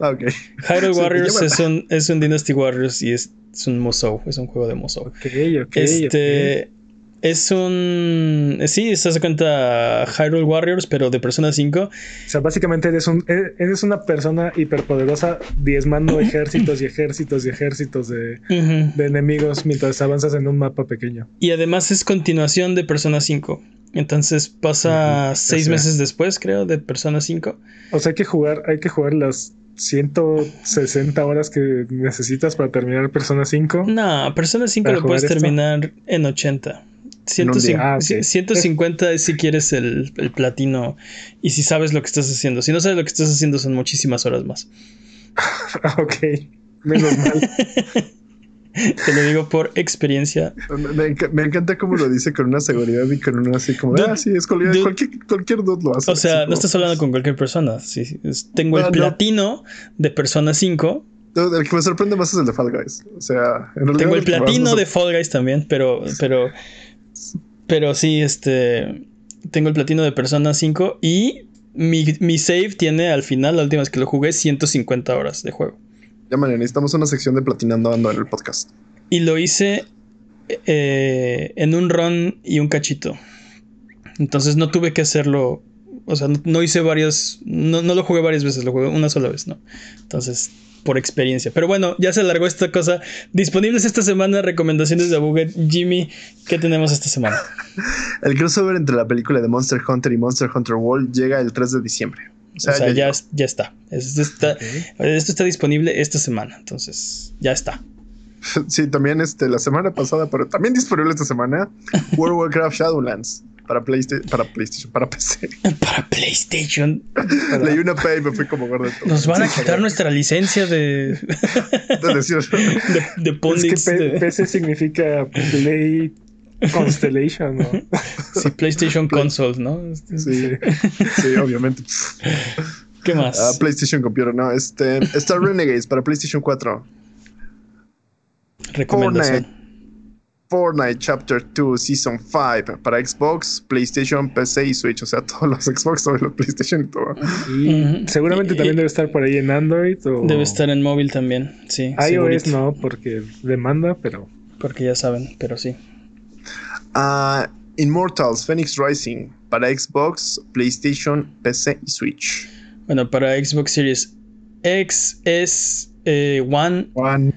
Ah, ok. Hyrule Warriors es, un, es un Dynasty Warriors y es, es un Musou, es un juego de Musou. Ok, ok. Este okay. Es un. Sí, se hace cuenta Hyrule Warriors, pero de Persona 5. O sea, básicamente eres, un, eres una persona hiperpoderosa diezmando ejércitos y ejércitos y ejércitos de, uh -huh. de enemigos mientras avanzas en un mapa pequeño. Y además es continuación de Persona 5. Entonces pasa uh -huh. seis o sea, meses después, creo, de Persona 5. O sea, hay que jugar, hay que jugar las 160 horas que necesitas para terminar Persona 5. No, Persona 5 lo puedes esto? terminar en 80. 150, ah, okay. 150 es si quieres el, el, platino y si sabes lo que estás haciendo. Si no sabes lo que estás haciendo, son muchísimas horas más. ok, menos mal. Te lo digo por experiencia. Me, enc me, encanta cómo lo dice con una seguridad y con una así como, dude, ah, sí, es cualquier, dude, cualquier, cualquier dude lo hace. O sea, no como, estás hablando con cualquier persona. Sí, tengo el platino no. de Persona 5. Dude, el que me sorprende más es el de Fall Guys. O sea, en realidad tengo el platino de Fall Guys también, pero, pero, pero sí, este, tengo el platino de Persona 5 y mi, mi save tiene al final, la última vez que lo jugué, 150 horas de juego. Ya, man, necesitamos una sección de platinando ando en el podcast. Y lo hice eh, en un run y un cachito. Entonces no tuve que hacerlo. O sea, no, no hice varias. No, no, lo jugué varias veces, lo jugué una sola vez, ¿no? Entonces, por experiencia. Pero bueno, ya se alargó esta cosa. Disponibles esta semana recomendaciones de Abuget. Jimmy, ¿qué tenemos esta semana? el crossover entre la película de Monster Hunter y Monster Hunter World llega el 3 de diciembre. O sea, o sea ya, ya, ya, está. Esto está, okay. esto está disponible esta semana. Entonces, ya está. Sí, también este, la semana pasada, pero también disponible esta semana, World of Warcraft Shadowlands. Para PlayStation, para PlayStation, para PC. Para PlayStation. Leí una P y me fui como gordo. de todo. Nos van a quitar nuestra licencia de, De decir- de, de Es que Pundits P- de- PC significa Play Constellation, ¿no? sí, PlayStation Console, ¿no? Sí, sí, obviamente. ¿Qué más? Ah, PlayStation Computer, no. Este, está Renegades para PlayStation 4. Recomendación. Fortnite Chapter 2 Season 5 para Xbox, PlayStation, PC y Switch. O sea, todos los Xbox, todos los PlayStation y todo. Y seguramente Y- también debe estar por ahí en Android o Debe estar en móvil también, sí. iOS, segurito. no, porque demanda, pero Porque ya saben, pero sí. Ah, Immortals Phoenix Rising para Xbox, PlayStation, PC y Switch. Bueno, para Xbox Series X es eh, One, One.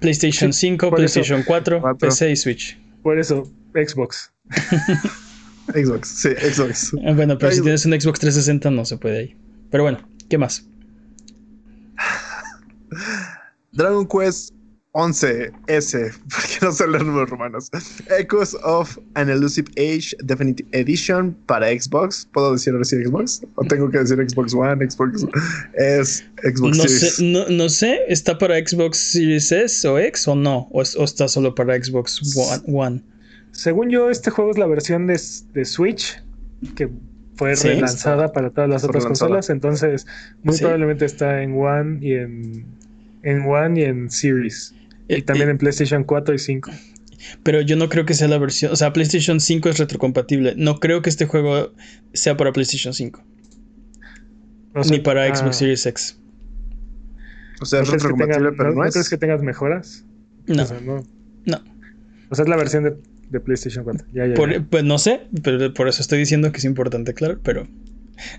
PlayStation Sí, 5, por PlayStation 4, Cuatro. PC y Switch. por eso Xbox. Xbox, sí, Xbox. Ah, Bueno, pero si tienes un Xbox 360 no se puede ahí. Pero bueno, ¿qué más? Dragon Quest 11 S, porque no sé leer números romanos. Echoes of an Elusive Age Definitive Edition para Xbox. ¿Puedo decir ahora sí Xbox? ¿O tengo que decir Xbox One, Xbox? Es Xbox No Series. sé, no, no sé, ¿está para Xbox Series S o X o no? ¿O, es- o está solo para Xbox One? Según yo, este juego es la versión de, de Switch que fue Sí. relanzada para todas las otras relanzada. consolas. Entonces, muy Sí. probablemente está en One y en, en One y en Series. Eh, Y también eh, en PlayStation 4 y 5. Pero yo no creo que sea la versión. O sea, PlayStation 5 es retrocompatible. No creo que este juego sea para PlayStation 5. No sé- ni para ah, Xbox Series X. O sea, ¿no es tenga- retrocompatible, pero no- es. crees que tengas mejoras? No, O sea, no. no. O sea, es la versión de, de PlayStation 4. Ya, ya, Por- ya. pues no sé, pero por eso estoy diciendo que es importante, claro, pero.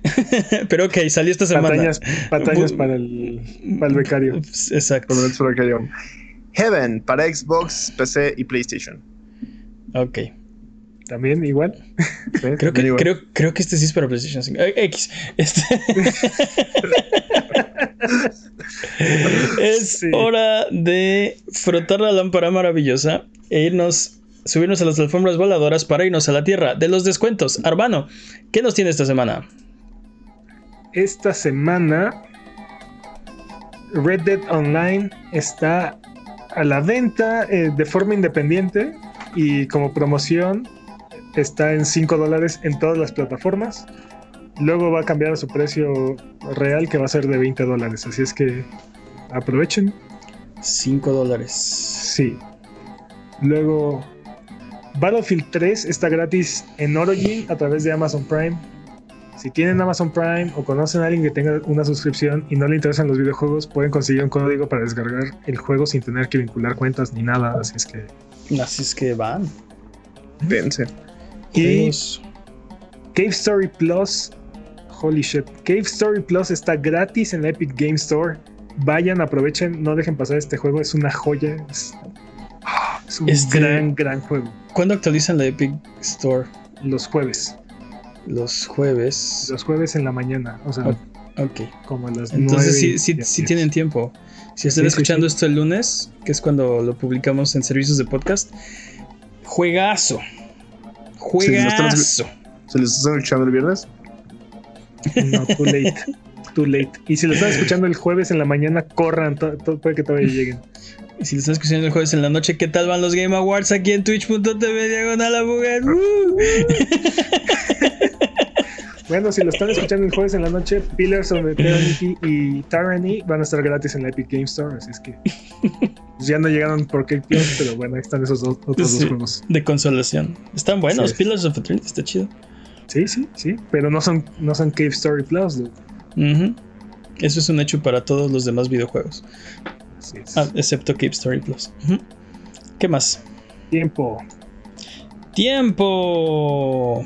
pero ok, salió esta semana. Patañas, para el, para el becario. Exacto. Por eso que yo- Heaven para Xbox, PC y PlayStation. Ok. También igual. Creo que, creo, creo que este sí es para PlayStation 5. Eh, X. Este. es Sí. hora de frotar la lámpara maravillosa e irnos, subirnos a las alfombras voladoras para irnos a la tierra de los descuentos. Arbano, ¿qué nos tiene esta semana? Esta semana Red Dead Online está a la venta eh, de forma independiente y como promoción está en 5 dólares en todas las plataformas. Luego va a cambiar a su precio real que va a ser de 20 dólares. Así es que aprovechen. 5 dólares. Sí. Luego Battlefield 3 está gratis en Origin a través de Amazon Prime. Si tienen Amazon Prime o conocen a alguien que tenga una suscripción y no le interesan los videojuegos, pueden conseguir un código para descargar el juego sin tener que vincular cuentas ni nada. Así es que. Así es que van. Dense. Y. Cave Story Plus. Holy shit. Cave Story Plus está gratis en la Epic Game Store. Vayan, aprovechen, no dejen pasar este juego. Es una joya. Es, ah, es un Este- gran, gran juego. ¿Cuándo actualizan la Epic Store? Los jueves. Los jueves. Los jueves en la mañana. O sea, Ok. Como a las Entonces sí, sí, tienen tiempo. Si están Sí, escuchando sí. esto el lunes, que es cuando lo publicamos en servicios de podcast, juegazo. Juegazo. ¿Se les están escuchando el viernes? No, too late. Too late. Y si lo están escuchando el jueves en la mañana, corran. to- to- puede que todavía lleguen. Y si lo están escuchando el jueves en la noche, ¿qué tal van los Game Awards aquí en twitch.tv diagonal a. Bueno, si lo están escuchando el jueves en la noche, Pillars of Eternity y Tyranny van a estar gratis en la Epic Game Store. Así es que pues ya no llegaron por Cake pero bueno, ahí están esos dos, otros Sí. dos juegos. De consolación. Están buenos. Sí. Pillars of Eternity está chido. Sí, sí, sí. Pero no son, no son Cave Story Plus. dude. Eso es un hecho para todos los demás videojuegos, Así es. ah, excepto Cape Story Plus. ¿Qué más? Tiempo. Tiempo.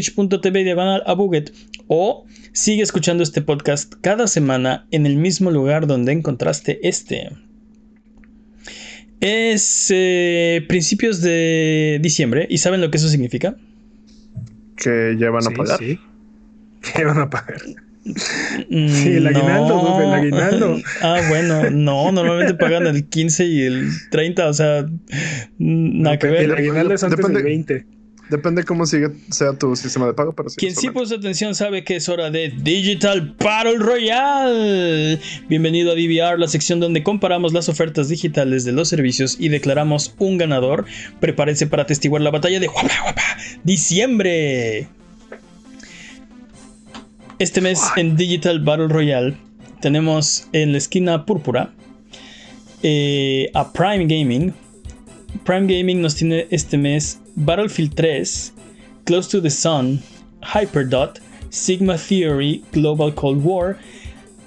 twitch.tv diagonal a Buget o sigue escuchando este podcast cada semana en el mismo lugar donde encontraste este. Es eh, principios de diciembre y ¿saben lo que eso significa? Que ya van a Sí, pagar. sí. ¿Qué van a pagar? Mm, Sí, el aguinaldo, no. Dube, el aguinaldo. Ah, bueno, no, normalmente pagan el 15 y el 30, o sea, nada que El ver. aguinaldo es antes Depende- del 20. Depende cómo sigue, sea tu sistema de pago, pero sí. Quien sí puso atención sabe que es hora de Digital Battle Royale. Bienvenido a DVR, la sección donde comparamos las ofertas digitales de los servicios y declaramos un ganador. Prepárense para atestiguar la batalla de Guapa Guapa Diciembre. Este mes en Digital Battle Royale tenemos en la esquina púrpura eh, a Prime Gaming. Prime Gaming nos tiene este mes Battlefield 3, Close to the Sun, Hyperdot, Sigma Theory, Global Cold War,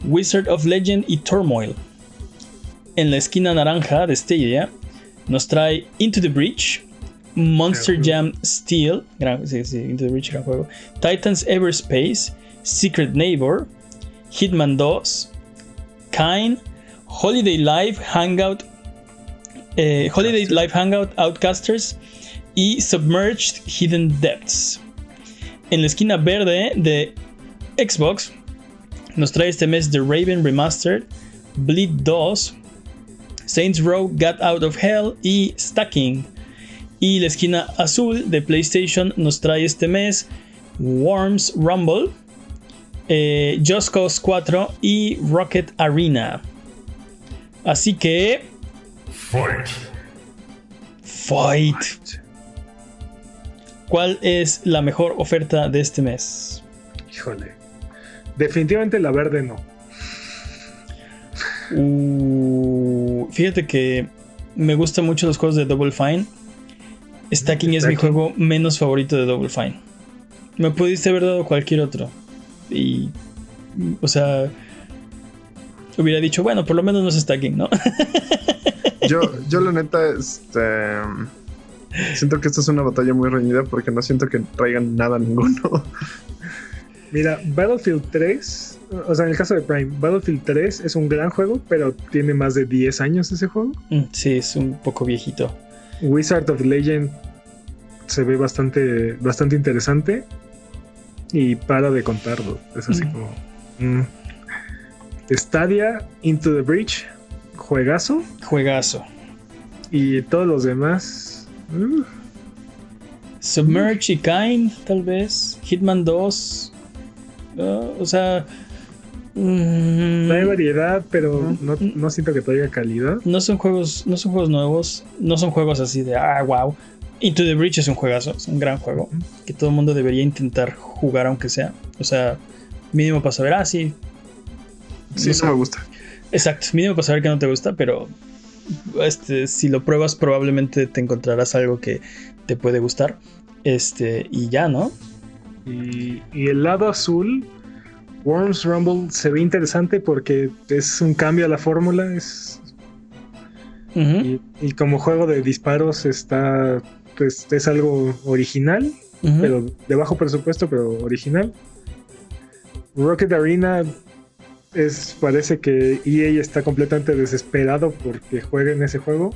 Wizard of Legend y Turmoil. En la esquina naranja de Stadia nos trae Into the Breach, Monster Jam Steel, gran- sí, sí, Into the Breach gran juego, Titans Everspace, Secret Neighbor, Hitman 2, Kine, Holiday Live Hangout, eh, Holiday Live Hangout Outcasters y Submerged Hidden Depths. En la esquina verde de Xbox nos trae este mes The Raven Remastered, Bleed 2, Saints Row Got Out of Hell y Stacking. Y la esquina azul de PlayStation nos trae este mes Worms Rumble, eh, Just Cause 4 y Rocket Arena. Así que. Fight. Fight. ¿Cuál es la mejor oferta de este mes? Híjole. Definitivamente la verde no. Uh, fíjate que me gustan mucho los juegos de Double Fine. Stacking es mi juego menos favorito de Double Fine. Me pudiste haber dado cualquier otro. Y. O sea. Hubiera dicho, bueno, por lo menos no es Stacking, ¿no? Yo, yo la neta, este. Siento que esta es una batalla muy reñida porque no siento que traigan nada ninguno. Mira, Battlefield 3, o sea, en el caso de Prime, Battlefield 3 es un gran juego, pero tiene más de 10 años ese juego. Mm, sí, es un poco viejito. Wizard of Legend se ve bastante, bastante interesante y para de contarlo. Es así Mm. como. mm. Stadia, Into the Breach, juegazo. Juegazo. Y todos los demás. Uh, Submerge y Kine, tal vez. Hitman 2. Ah, o sea. mm, hay variedad, pero no, no siento que traiga calidad. no son juegos. No son juegos nuevos. No son juegos así de ah, wow. Into the Breach es un juegazo, es un gran juego. Que todo el mundo debería intentar jugar aunque sea. O sea, mínimo para saber, ah, sí. Sí, No eso me gusta. Exacto, mínimo para saber que no te gusta, pero este, si lo pruebas probablemente te encontrarás algo que te puede gustar. Este, y ya, ¿no? Y, y el lado azul, Worms Rumble se ve interesante porque es un cambio a la fórmula. Es, y, y como juego de disparos está. Pues es algo original, pero de bajo presupuesto, pero original. Rocket Arena es parece que EA está completamente desesperado porque jueguen ese juego.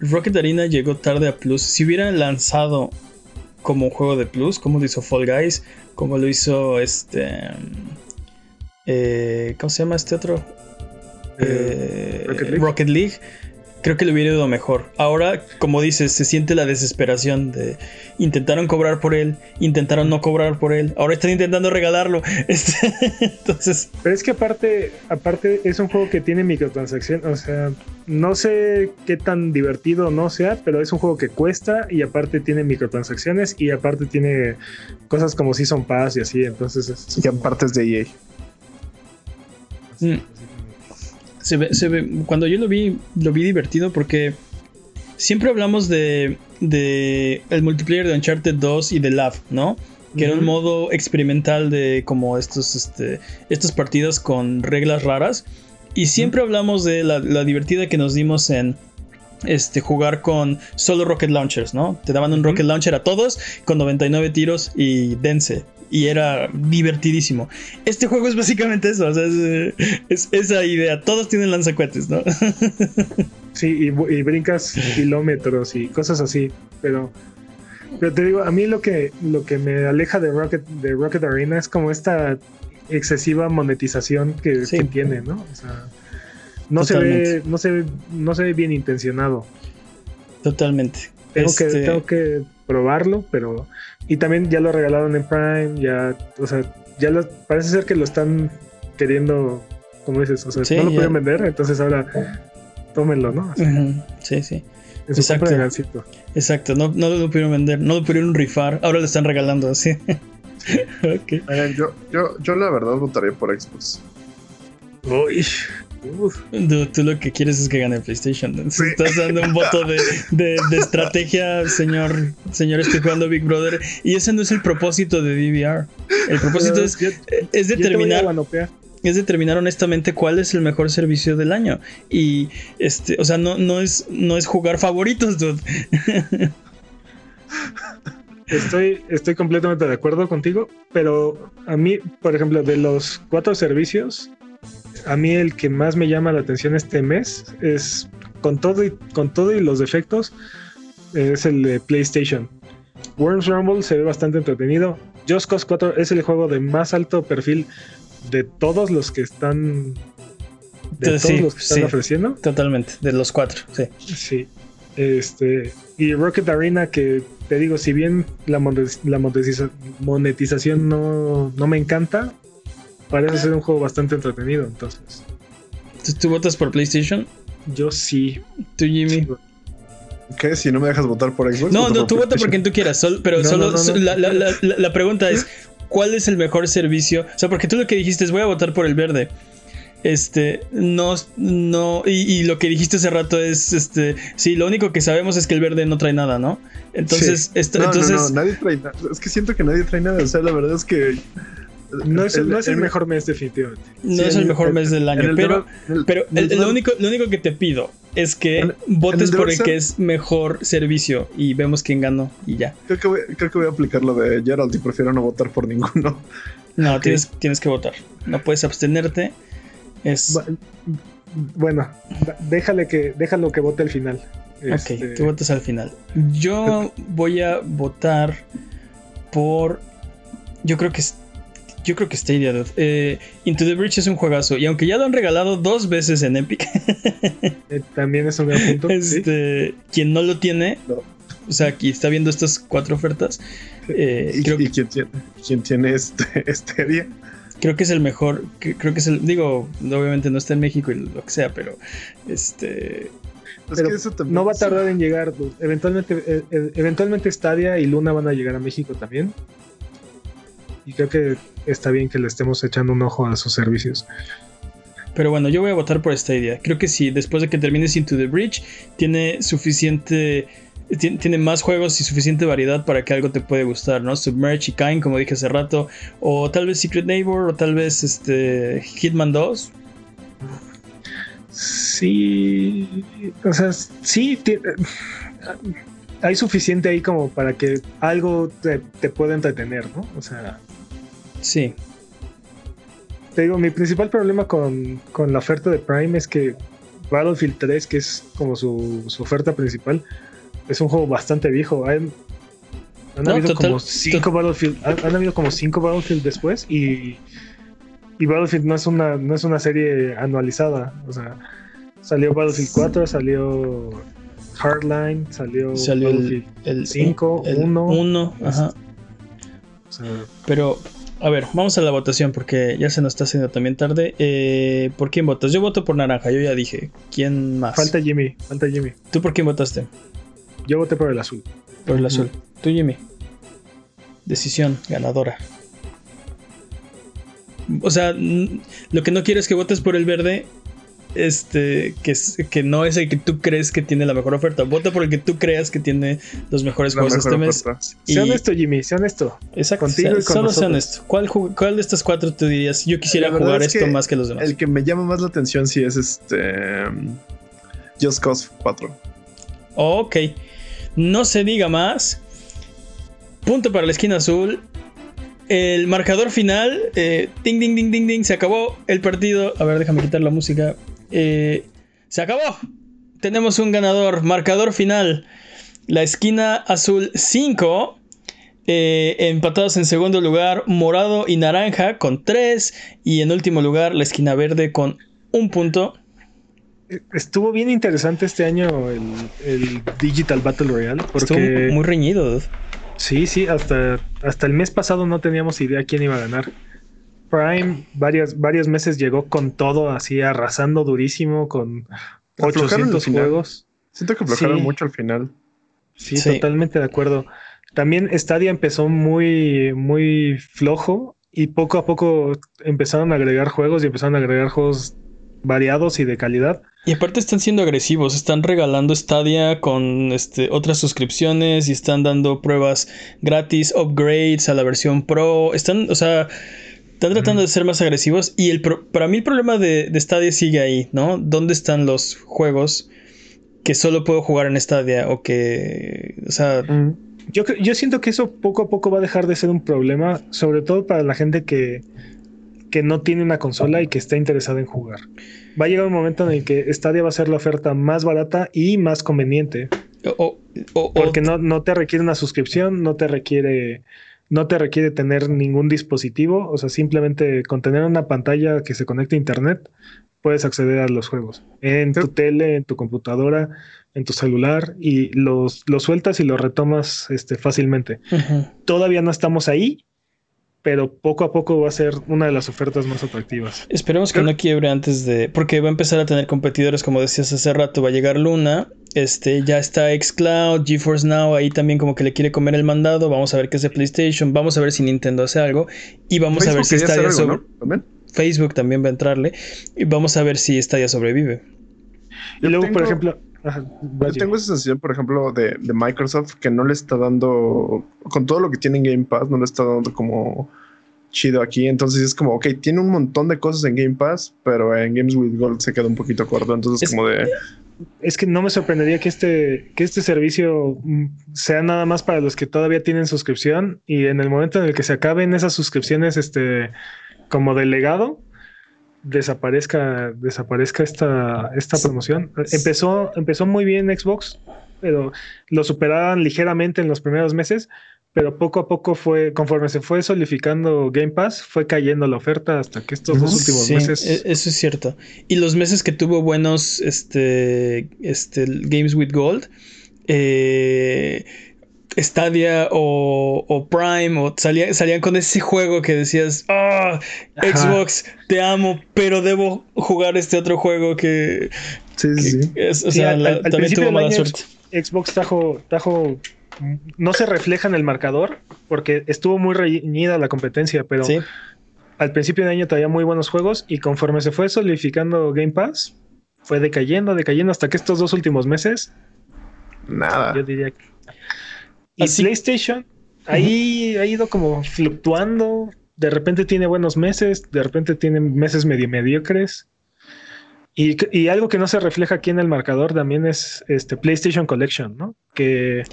Rocket Arena llegó tarde a Plus. Si hubieran lanzado como un juego de Plus, como lo hizo Fall Guys, como lo hizo este. eh, ¿Cómo se llama este otro? Eh, Eh, Rocket League. Rocket League. Creo que le hubiera ido mejor. Ahora, como dices, se siente la desesperación de intentaron cobrar por él, intentaron no cobrar por él, ahora están intentando regalarlo. Este, entonces, Pero es que aparte, aparte es un juego que tiene microtransacción, o sea, no sé qué tan divertido no sea, pero es un juego que cuesta y aparte tiene microtransacciones y aparte tiene cosas como Season Pass y así, entonces es Y aparte es de EA. mm, se ve, se ve- cuando yo lo vi, lo vi divertido porque siempre hablamos de, de el multiplayer de Uncharted 2 y de Love, ¿no? Que era un modo experimental de como estos, este, estos partidos con reglas raras. Y siempre hablamos de la, la divertida que nos dimos en este, jugar con solo rocket launchers, ¿no? Te daban un rocket launcher a todos con 99 tiros y dense. Y era divertidísimo. Este juego es básicamente eso, o sea, es, es esa idea. Todos tienen lanzacuetes, ¿no? Sí, y, brincas kilómetros y cosas así, pero, pero te digo, a mí lo que, lo que me aleja de Rocket, de Rocket Arena es como esta excesiva monetización que, Sí. que tiene, ¿no? O sea, no se ve, no se ve, no se ve bien intencionado. Totalmente. Tengo que, Este, tengo que probarlo, pero y también ya lo regalaron en Prime, ya, o sea, ya lo, parece ser que lo están queriendo, como dices, o sea, Sí, no lo ya. pueden vender, entonces ahora tómenlo, ¿no? Sí, sí. exacto. gansito. Exacto. No, no lo pudieron vender, no lo pudieron rifar. Ahora lo están regalando así. ok. Oigan, yo, yo, yo la verdad votaría por Xbox. Uy, uf. Tú, tú lo que quieres es que gane PlayStation. Sí. Estás dando un voto de, de- de estrategia, señor. Señor, estoy jugando Big Brother. Y ese no es el propósito de DVR. El propósito es, Yo- es determinar, es determinar honestamente cuál es el mejor servicio del año. Y este, o sea, no, no es, no es jugar favoritos, dude. Estoy, estoy completamente de acuerdo contigo, pero a mí, por ejemplo, de los cuatro servicios, a mí el que más me llama la atención este mes es con todo y con todo y los defectos es el de PlayStation. Worms Rumble se ve bastante entretenido. Just Cause 4 es el juego de más alto perfil de todos los que están de Sí, todos los que están sí. ofreciendo. Totalmente, de los cuatro, sí. Sí. Este. Y Rocket Arena, que te digo, si bien la, monetiz- la monetiza- monetización no, no me encanta, parece ser un juego bastante entretenido. Entonces, ¿Tú, tú votas por PlayStation? yo sí. ¿Tú, Jimmy? ¿Qué? Si no me dejas votar por Xbox. No, no, por tú vota por quien tú quieras, sol- pero No, solo no, no, so- no. La, la- la- la- pregunta es, ¿cuál es el mejor servicio? O sea, porque tú lo que dijiste es voy a votar por el verde. Este, no, no, y, y lo que dijiste hace rato es, este, sí, lo único que sabemos es que el verde no trae nada, ¿no? Entonces, Sí. esto, No, no, entonces, no, nadie trae nada. Es que siento que nadie trae nada. O sea, la verdad es que. No es, no es el mejor mes, definitivamente. no sí, es el mejor mes del año, el pero, el- pero el el- lo, único, lo único que te pido es que En- votes el por el que es mejor servicio y vemos quién ganó y ya. Creo que, voy, creo que voy a aplicar lo de Gerald y prefiero no votar por ninguno. No, Ok. tienes, tienes que votar. No puedes abstenerte. Es... Bu- Bueno, déjale que, déjalo que vote al final. Ok, Este, tú votas al final. Yo voy a votar por. Yo creo que es. Yo creo que Stadia, dude. Eh, Into the Breach es un juegazo. Y aunque ya lo han regalado dos veces en Epic, eh, también es un gran punto. ¿sí? este, quien no lo tiene, No. o sea, aquí está viendo estas cuatro ofertas, eh, ¿Y, creo, y quién tiene, quién tiene este, este día? creo que es el mejor. que- Creo que es el. Digo, obviamente no está en México y lo que sea, pero. Este. Es Pero que eso también. No va a tardar en llegar. dude. Eventualmente, eventualmente Stadia y Luna van a llegar a México también. Y creo que está bien que le estemos echando un ojo a sus servicios. Pero bueno, yo voy a votar por Stadia. Creo que sí, después de que termines Into the Breach, tiene suficiente. Tiene, tiene más juegos y suficiente variedad para que algo te puede gustar, ¿no? Submerge y Kind, como dije hace rato. O tal vez Secret Neighbor, o tal vez este Hitman 2. Sí, o sea, sí, hay suficiente ahí como para que algo te, te pueda entretener, ¿no? O sea, Sí. te digo, mi principal problema con, con la oferta de Prime es que Battlefield 3, que es como su, su oferta principal, es un juego bastante viejo. Han, han No, habido total- como cinco Battlefield, han, han habido como cinco Battlefield después y, y Battlefield no es una, no es una serie anualizada. O sea, Salió Battlefield 4, salió Hardline, salió, Salió el, Battlefield el 5, el 1. uno, ajá. O sea, Pero, a ver, vamos a la votación porque ya se nos está haciendo también tarde. Eh, ¿Por quién votas? Yo voto por naranja, yo ya dije. ¿Quién más? falta Jimmy, falta Jimmy. ¿Tú por quién votaste? Yo voté por el azul. Por el azul. Tú, Jimmy. Decisión ganadora. O sea, lo que no quiero es que votes por el verde. Este, que, es- que no es el que tú crees que tiene la mejor oferta. Vota por el que tú creas que tiene los mejores La juegos mejor este mes. oferta. Y- honesto, Jimmy, sé honesto. Exacto. Contigo sea- y con solo sea nosotros. honesto. ¿Cuál, ¿Cuál de estas cuatro tú dirías? Yo quisiera jugar es esto más que los demás. El que me llama más la atención sí es este. um, Just Cause 4. Ok. No se diga más. Punto para la esquina azul. El marcador final. eh, ding, ding, ding, ding, ding. Se acabó el partido. A ver, déjame quitar la música. Eh, se acabó. Tenemos un ganador. Marcador final. La esquina azul 5. eh, empatados en segundo lugar, morado y naranja con 3. Y en último lugar, la esquina verde con un punto. Estuvo bien interesante este año el, el Digital Battle Royale. Estuvo Porque muy reñido. sí, sí, hasta, hasta el mes pasado no teníamos idea quién iba a ganar. Prime varios, varios meses llegó con todo así arrasando durísimo con Aflojaron al 800 final. juegos. Siento que aflojaron Sí. mucho al final. Sí, Sí. totalmente de acuerdo. También Stadia empezó muy, muy flojo y poco a poco empezaron a agregar juegos y empezaron a agregar juegos variados y de calidad. Y aparte están siendo agresivos, están regalando Stadia con este, otras suscripciones y están dando pruebas gratis, upgrades a la versión Pro. Están, o sea, están tratando de ser más agresivos. Y el pro- para mí el problema de, de Stadia sigue ahí, ¿no? ¿Dónde están los juegos que solo puedo jugar en Stadia? O que, o sea, Yo, cre- yo siento que eso poco a poco va a dejar de ser un problema, sobre todo para la gente que, que no tiene una consola y que está interesada en jugar. Va a llegar un momento en el que Stadia va a ser la oferta más barata y más conveniente, o, o- o- porque no, no te requiere una suscripción, no te requiere, no te requiere tener ningún dispositivo, o sea, simplemente con tener una pantalla que se conecte a internet, puedes acceder a los juegos en tu tele, en tu computadora, en tu celular y los, los sueltas y los retomas este, fácilmente. Todavía no estamos ahí, pero poco a poco va a ser una de las ofertas más atractivas. Esperemos que no quiebre antes de. Porque va a empezar a tener competidores, como decías hace rato. Va a llegar Luna. Este, ya está Xcloud, GeForce Now, ahí también como que le quiere comer el mandado. Vamos a ver qué hace PlayStation. Vamos a ver si Nintendo hace algo. Y vamos a ver si Stadia sobre- ¿no? También. Facebook también va a entrarle. Y vamos a ver si Stadia sobrevive. Y Yo luego, por ejemplo, ajá, Yo tengo esa sensación, por ejemplo, de, de Microsoft que no le está dando, con todo lo que tiene en Game Pass, no le está dando como chido aquí. Entonces es como, ok, tiene un montón de cosas en Game Pass, pero en Games with Gold se queda un poquito corto. Entonces, Es- como de, es que no me sorprendería que este, que este servicio mm, sea nada más para los que todavía tienen suscripción y en el momento en el que se acaben esas suscripciones, este, como delegado, desaparezca, desaparezca esta, esta promoción. Empezó, empezó muy bien Xbox, pero lo superaban ligeramente en los primeros meses, pero poco a poco fue, conforme se fue solidificando Game Pass, fue cayendo la oferta hasta que estos dos últimos Sí, meses. e- eso es cierto. Y los meses que tuvo buenos este, este, Games with Gold, eh, Stadia o, o Prime, o salía- salían con ese juego que decías, ah, Ajá. Xbox, te amo, pero debo jugar este otro juego que, sí, que sí, sí. es, o Sí, sea, al- la- al- al también principio tuvo del mala año suerte. Xbox trajo, trajo, no se refleja en el marcador porque estuvo muy reñida la competencia, pero Sí, al principio de año traía muy buenos juegos y conforme se fue solidificando Game Pass, fue decayendo, decayendo hasta que estos dos últimos meses, Nada. yo diría que... Y Así- PlayStation, ahí ha ido como fluctuando, de repente tiene buenos meses, de repente tiene meses medio mediocres. Y, y algo que no se refleja aquí en el marcador también es este PlayStation Collection, ¿no? Que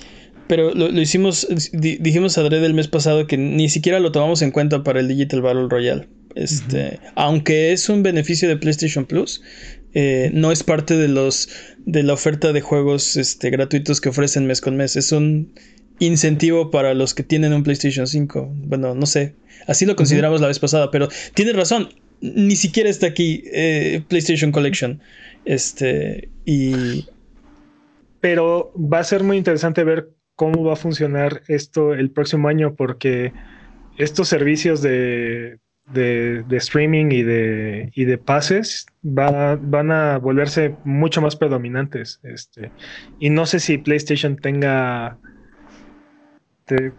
Pero lo, lo hicimos, di- dijimos a Dredd el mes pasado que ni siquiera lo tomamos en cuenta para el Digital Battle Royale. Este, Aunque es un beneficio de PlayStation Plus, eh, no es parte de los de la oferta de juegos este, gratuitos que ofrecen mes con mes. Es un incentivo para los que tienen un PlayStation 5. Bueno, no sé. Así lo consideramos la vez pasada, pero tienes razón. ni siquiera está aquí eh, PlayStation Collection. Este, y. Pero va a ser muy interesante ver cómo va a funcionar esto el próximo año, porque estos servicios de, de, de streaming y de, y de pases va- van a volverse mucho más predominantes. Este, y no sé si PlayStation tenga. Te-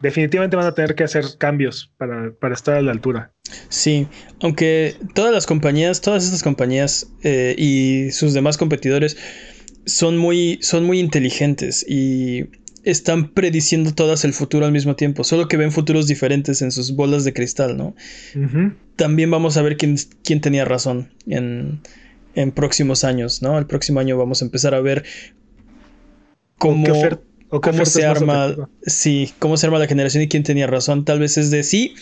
definitivamente van a tener que hacer cambios para, para estar a la altura. Sí, aunque todas las compañías, todas estas compañías eh, y sus demás competidores son muy, son muy inteligentes y están prediciendo todas el futuro al mismo tiempo, solo que ven futuros diferentes en sus bolas de cristal, ¿no? También vamos a ver quién, quién tenía razón en, en próximos años, ¿no? El próximo año vamos a empezar a ver cómo, ¿O qué ofer- o cómo se arma, sí, cómo se arma la generación y quién tenía razón. Tal vez es de sí,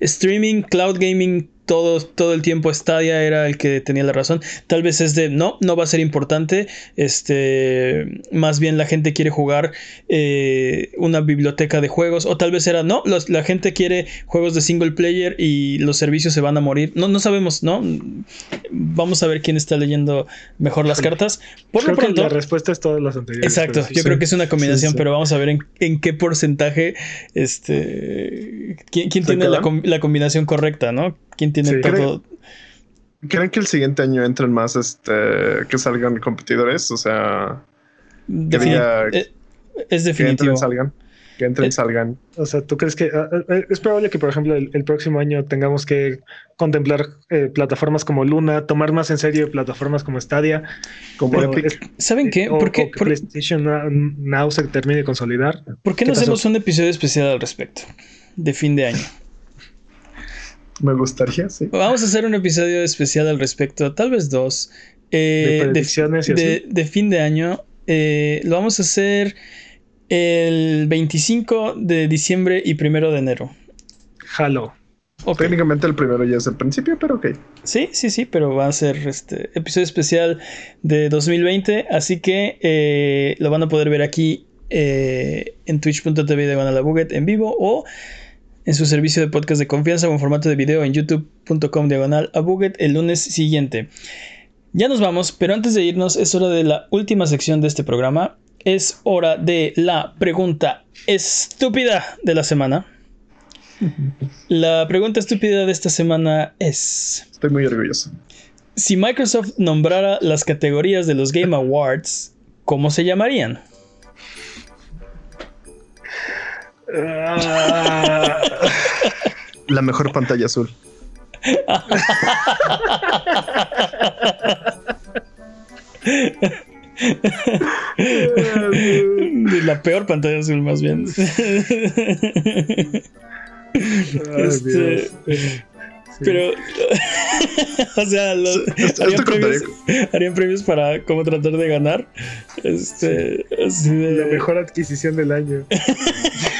streaming, cloud gaming, todo, todo el tiempo Stadia era el que tenía la razón. Tal vez es de no, no va a ser importante. Este, más bien la gente quiere jugar eh, una biblioteca de juegos. O tal vez era no, los- la gente quiere juegos de single player y los servicios se van a morir. No, no sabemos, ¿no? Vamos a ver quién está leyendo mejor las cartas. Por Creo lo que pronto. la respuesta es todas las anteriores. Exacto, sí, yo sí. creo que es una combinación, sí. pero vamos a ver en, en qué porcentaje, este, quién, quién ¿Se tiene la, la combinación correcta, ¿no? ¿Quién tiene Sí. todo? ¿Creen que el siguiente año entren más este que salgan competidores? O sea, diga eh, es que entren definitivo. salgan. Que entren y Eh, salgan. O sea, ¿tú crees que ah, ah, es probable que, por ejemplo, el, el próximo año tengamos que contemplar eh, plataformas como Luna, tomar más en serio plataformas como Stadia, Como pero Epic. ¿Saben qué? o, ¿Por qué, o que por- PlayStation Now, Now se termine de consolidar? por qué ¿qué no pasó? hacemos un episodio especial al respecto? De fin de año. Me gustaría, sí. Vamos a hacer un episodio especial al respecto, tal vez dos. eh, De de, predicciones y de- así. de fin de año. Eh, lo vamos a hacer el 25 de diciembre y primero de enero. Halo. Ok. Técnicamente el primero ya es el principio, pero ok. Sí, sí, sí, pero va a ser este episodio especial de 2020, así que eh, lo van a poder ver aquí eh, en twitch.tv a Buget en vivo o en su servicio de podcast de confianza o en formato de video en youtube.com diagonal a Buget el lunes siguiente. Ya nos vamos, pero antes de irnos es hora de la última sección de este programa. Es hora de la pregunta estúpida de la semana. La pregunta estúpida de esta semana es... Estoy muy orgulloso. Si Microsoft nombrara las categorías de los Game Awards, ¿cómo se llamarían? La mejor pantalla azul. La peor pantalla azul, más bien. ay, Este. Pero, o sea, los- Esto- harían, esto premios, harían premios para cómo tratar de ganar. Este, así de- La mejor adquisición del año.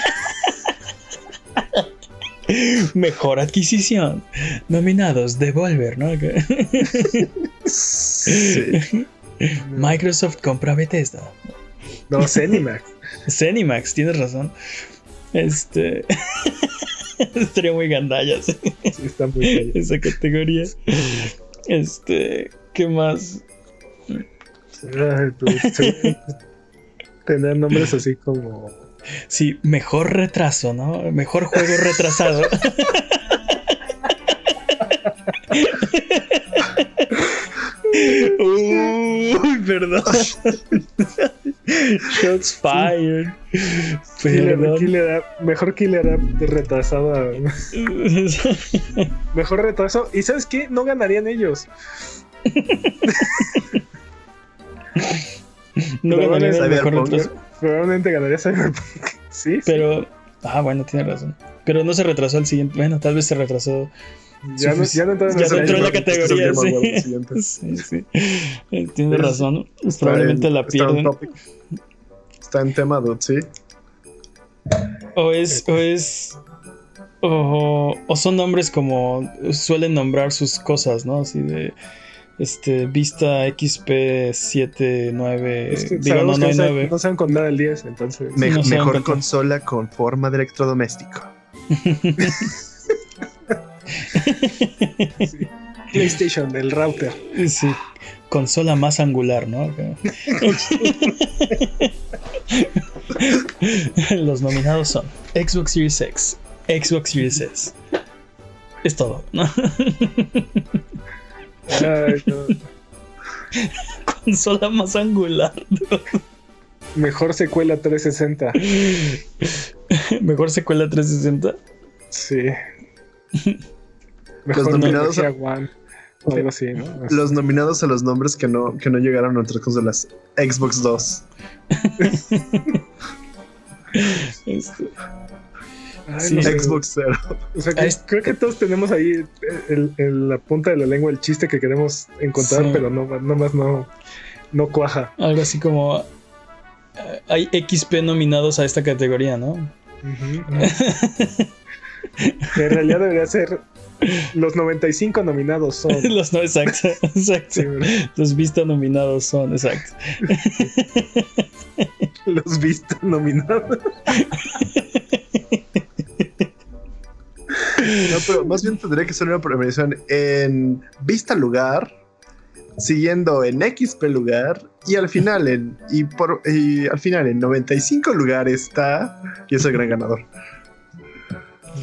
mejor adquisición. Nominados, Devolver, ¿no? Sí. Microsoft compra Bethesda. No, Zenimax. Zenimax, tienes razón. Este. Estaría muy gandallas Sí, está muy calle. esa categoría. Este. ¿Qué más? Ay, pues. Tener nombres así como. Sí, mejor retraso, ¿no? Mejor juego retrasado. Uy, perdón. Shots fired. Killer, Perdón. Killer App- mejor Killer App retrasado. Mejor retraso. ¿Y sabes qué? No ganarían ellos. No ganaría el mejor retraso. Probablemente ganaría Cyberpunk. Sí, sí. Pero. Ah, bueno, tiene razón. Pero no se retrasó el siguiente. Bueno, tal vez se retrasó. ya, no, ya no entró en Ya no entró en la categoría, sí. Sí, sí. Eh, Tiene Es- razón. Probablemente en- la está en pierden. Está en tema, dude, sí. O es. O es. O, o son nombres como suelen nombrar sus cosas, ¿no? Así de. Este, Vista XP79. Es que digo, no, no que hay no, saben, 9. no saben contar el 10, entonces. Me- no mejor consola con forma de electrodoméstico. Sí. PlayStation, el router. Sí. Consola más angular, ¿no? Los nominados son Xbox Series X, Xbox Series S. Es todo, ¿no? Ay, no. Consola más angular. Mejor secuela 360. Mejor secuela 360. Sí. Mejor nominados tecnología One. O algo así, ¿no? Los nominados a los nombres que no, que no llegaron a otras consolas. Xbox 2. Este, Ay, sí. no sé. Xbox 0. O sea, que es- creo que todos tenemos ahí el- el- la punta de la lengua el chiste que queremos encontrar, Sí. pero no, nomás no, no cuaja. algo así como. eh, Hay XP nominados a esta categoría, ¿no? En realidad debería ser los 95 nominados son. Los no, exacto, exacto. Los Vista nominados son, exacto. los vistos nominados. No, pero más bien tendría que ser una premiación en vista lugar, siguiendo en XP lugar y al final en y por y al final en 95 lugar está y es el gran ganador.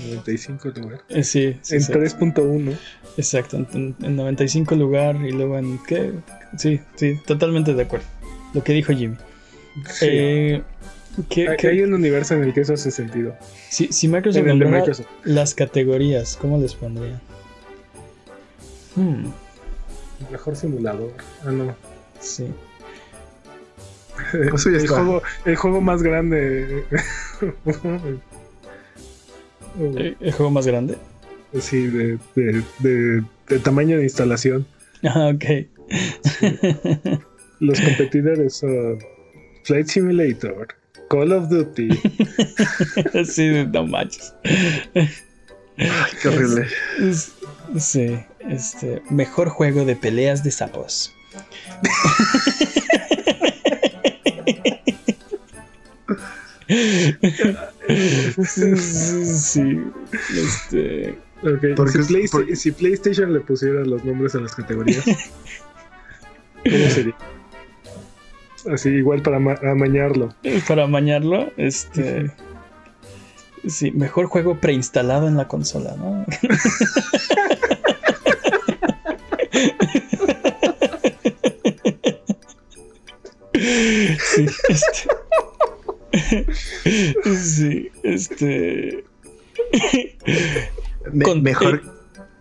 95 lugar. Eh, Sí, sí, En sí. 3.1. Exacto, en, en 95 lugar y luego en qué? Sí, sí, totalmente de acuerdo. Lo que dijo Jimmy. Sí. Eh, ¿qué- Hay- qué- Hay un universo en el que eso hace sentido. si, si Microsoft En el Microsoft. las categorías, ¿cómo les pondría? Hmm, Mejor simulador. Ah, no. sí. Eso ya el, juego, el juego más grande. Eh, ¿El juego más grande? sí, de, de, de- de tamaño de instalación. Ah, ok. Los competidores son Flight Simulator, Call of Duty, sí, no manches. Qué horrible. Es- Sí, este. Mejor juego de peleas de sapos. sí, este. Ok, Porque si, por- si PlayStation le pusiera los nombres a las categorías, ¿cómo sería? Así, igual para ama- amañarlo. Para amañarlo, este. Sí, mejor juego preinstalado en la consola, ¿no? Sí, este. Sí, este. Me- Con- mejor,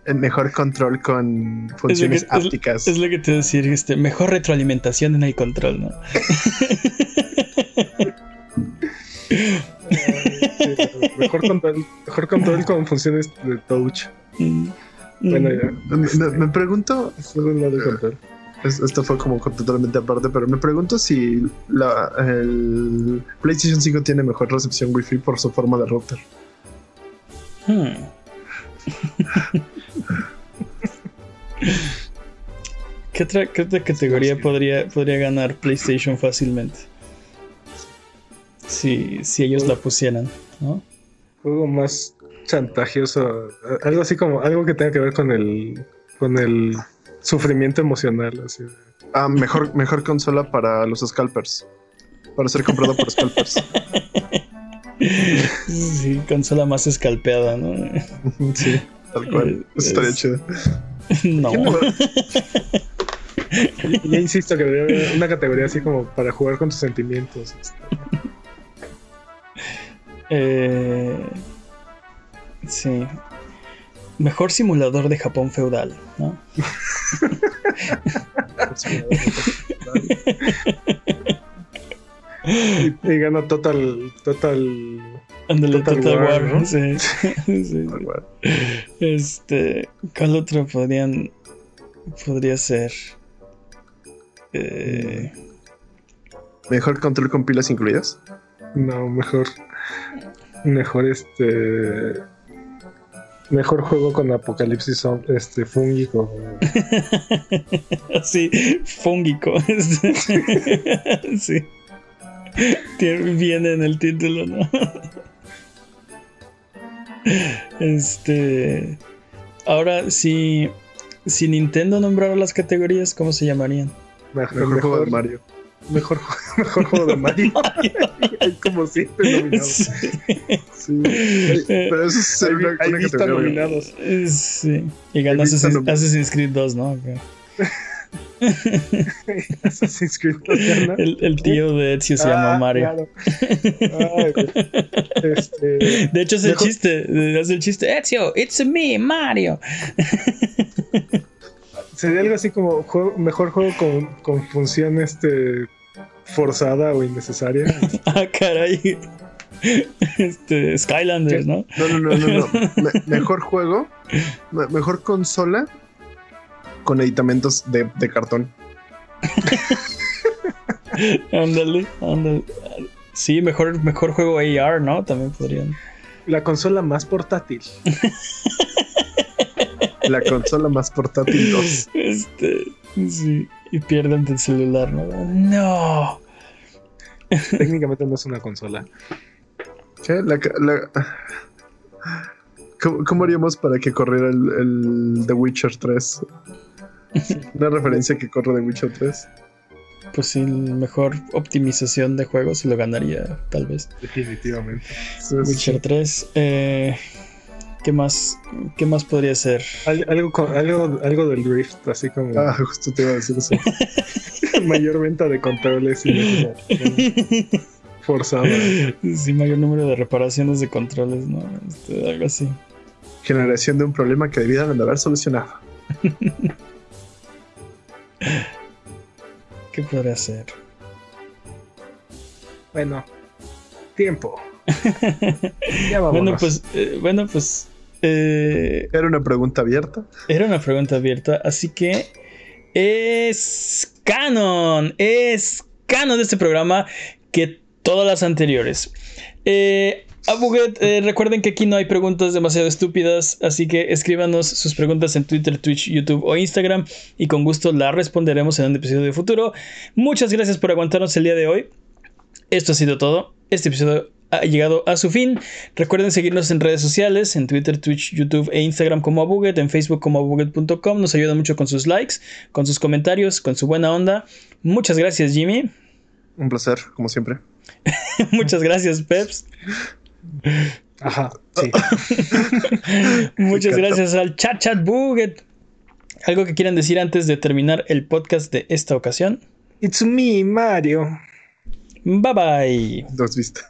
el mejor control con funciones es que- ápticas. Es lo que te voy a decir, este, mejor retroalimentación en el control, ¿no? Mejor, control, mejor control con funciones de touch. Mm, Bueno, mm. ya. me, me- pregunto, esto fue como totalmente aparte, pero me pregunto si la, el PlayStation 5 tiene mejor recepción Wi-Fi por su forma de router. Hmm. ¿Qué otra, qué otra categoría podría, podría ganar PlayStation fácilmente? Si, si ellos la pusieran, ¿no? Juego más chantajoso. Algo así como, algo que tenga que ver con el, con el sufrimiento emocional. Así. Ah, mejor, mejor consola para los scalpers. Para ser comprado por scalpers. Sí, consola más escalpeada, ¿no? Sí, tal cual. Eso estaría Es- chido. No. ¿Quién lo- Y- Yo insisto que debería haber una categoría así como para jugar con tus sentimientos. Eh, sí. Mejor simulador de Japón feudal, ¿no? Y, y gana Total. Total. Ándale, Total Total, War, War, ¿no? sí. Sí. Este, ¿cuál otro podrían, podría ser? Eh, Mejor control con pilas incluidas. No, mejor. Mejor este. Mejor juego con apocalipsis este, fúngico. sí, fúngico. este. sí. Tiene- Viene en el título, ¿no? Este. ahora si, si Nintendo nombrara las categorías, ¿cómo se llamarían? Mejor, Mejor juego de Mario. mejor, mejor juego de Mario. Hay como siete nominados. Sí. Sí. Pero eso es Hay, una, hay una categoría. nominados. Sí. Y ganó Assassin's, Assassin's Creed 2, ¿no? Ok. Assassin's Creed no gana. El, el tío de Ezio se llama Ah, Mario. claro. Ay, güey. este, De hecho, es el chiste. Hace el chiste. Ezio, it's me, Mario. sería algo así como juego- mejor juego con, con función este forzada o innecesaria. Ah, caray. Este, Skylanders, ¿no? No, no, no, no. no. Me- mejor juego. me- mejor consola con editamentos de, de cartón. Ándale, ándale. Sí, mejor, mejor juego AR, ¿no? También podrían. La consola más portátil. La consola más portátil 2. Este, sí. Y pierden el celular, ¿no? No. Técnicamente no es una consola. ¿Qué? La, la- ¿Cómo, cómo haríamos para que corriera el, el The Witcher 3? Una referencia que corre The Witcher 3. Pues sí, mejor optimización de juegos se lo ganaría, tal vez. Definitivamente. Entonces, Witcher 3. Eh, ¿Qué más? ¿Qué más podría ser? Al- Algo, con- algo, algo del Rift, así como Ah, justo te iba a decir eso. mayor venta de controles y forzada. Sí, mayor número de reparaciones de controles, ¿no? Este, algo así. Generación de un problema que debieran de haber solucionado. ¿Qué podría ser? Bueno, tiempo. Ya vámonos. Bueno, pues, eh, bueno, pues eh, Era una pregunta abierta. era una pregunta abierta, así que es canon, es canon de este programa que todas las anteriores. Eh, a Buget, eh, recuerden que aquí no hay preguntas demasiado estúpidas, así que escríbanos sus preguntas en Twitter, Twitch, YouTube o Instagram y con gusto las responderemos en un episodio de futuro. Muchas gracias por aguantarnos el día de hoy. Esto ha sido todo. Este episodio ha llegado a su fin. Recuerden seguirnos en redes sociales, en Twitter, Twitch, YouTube e Instagram como Abuget, en Facebook como abuget.com. Nos ayuda mucho con sus likes, con sus comentarios, con su buena onda. Muchas gracias, Jimmy. Un placer, como siempre. Muchas gracias, Peps. Ajá, sí. Muchas gracias al Chat Chat Buget. ¿Algo que quieran decir antes de terminar el podcast de esta ocasión? It's me, Mario. Bye bye. Dos vistas.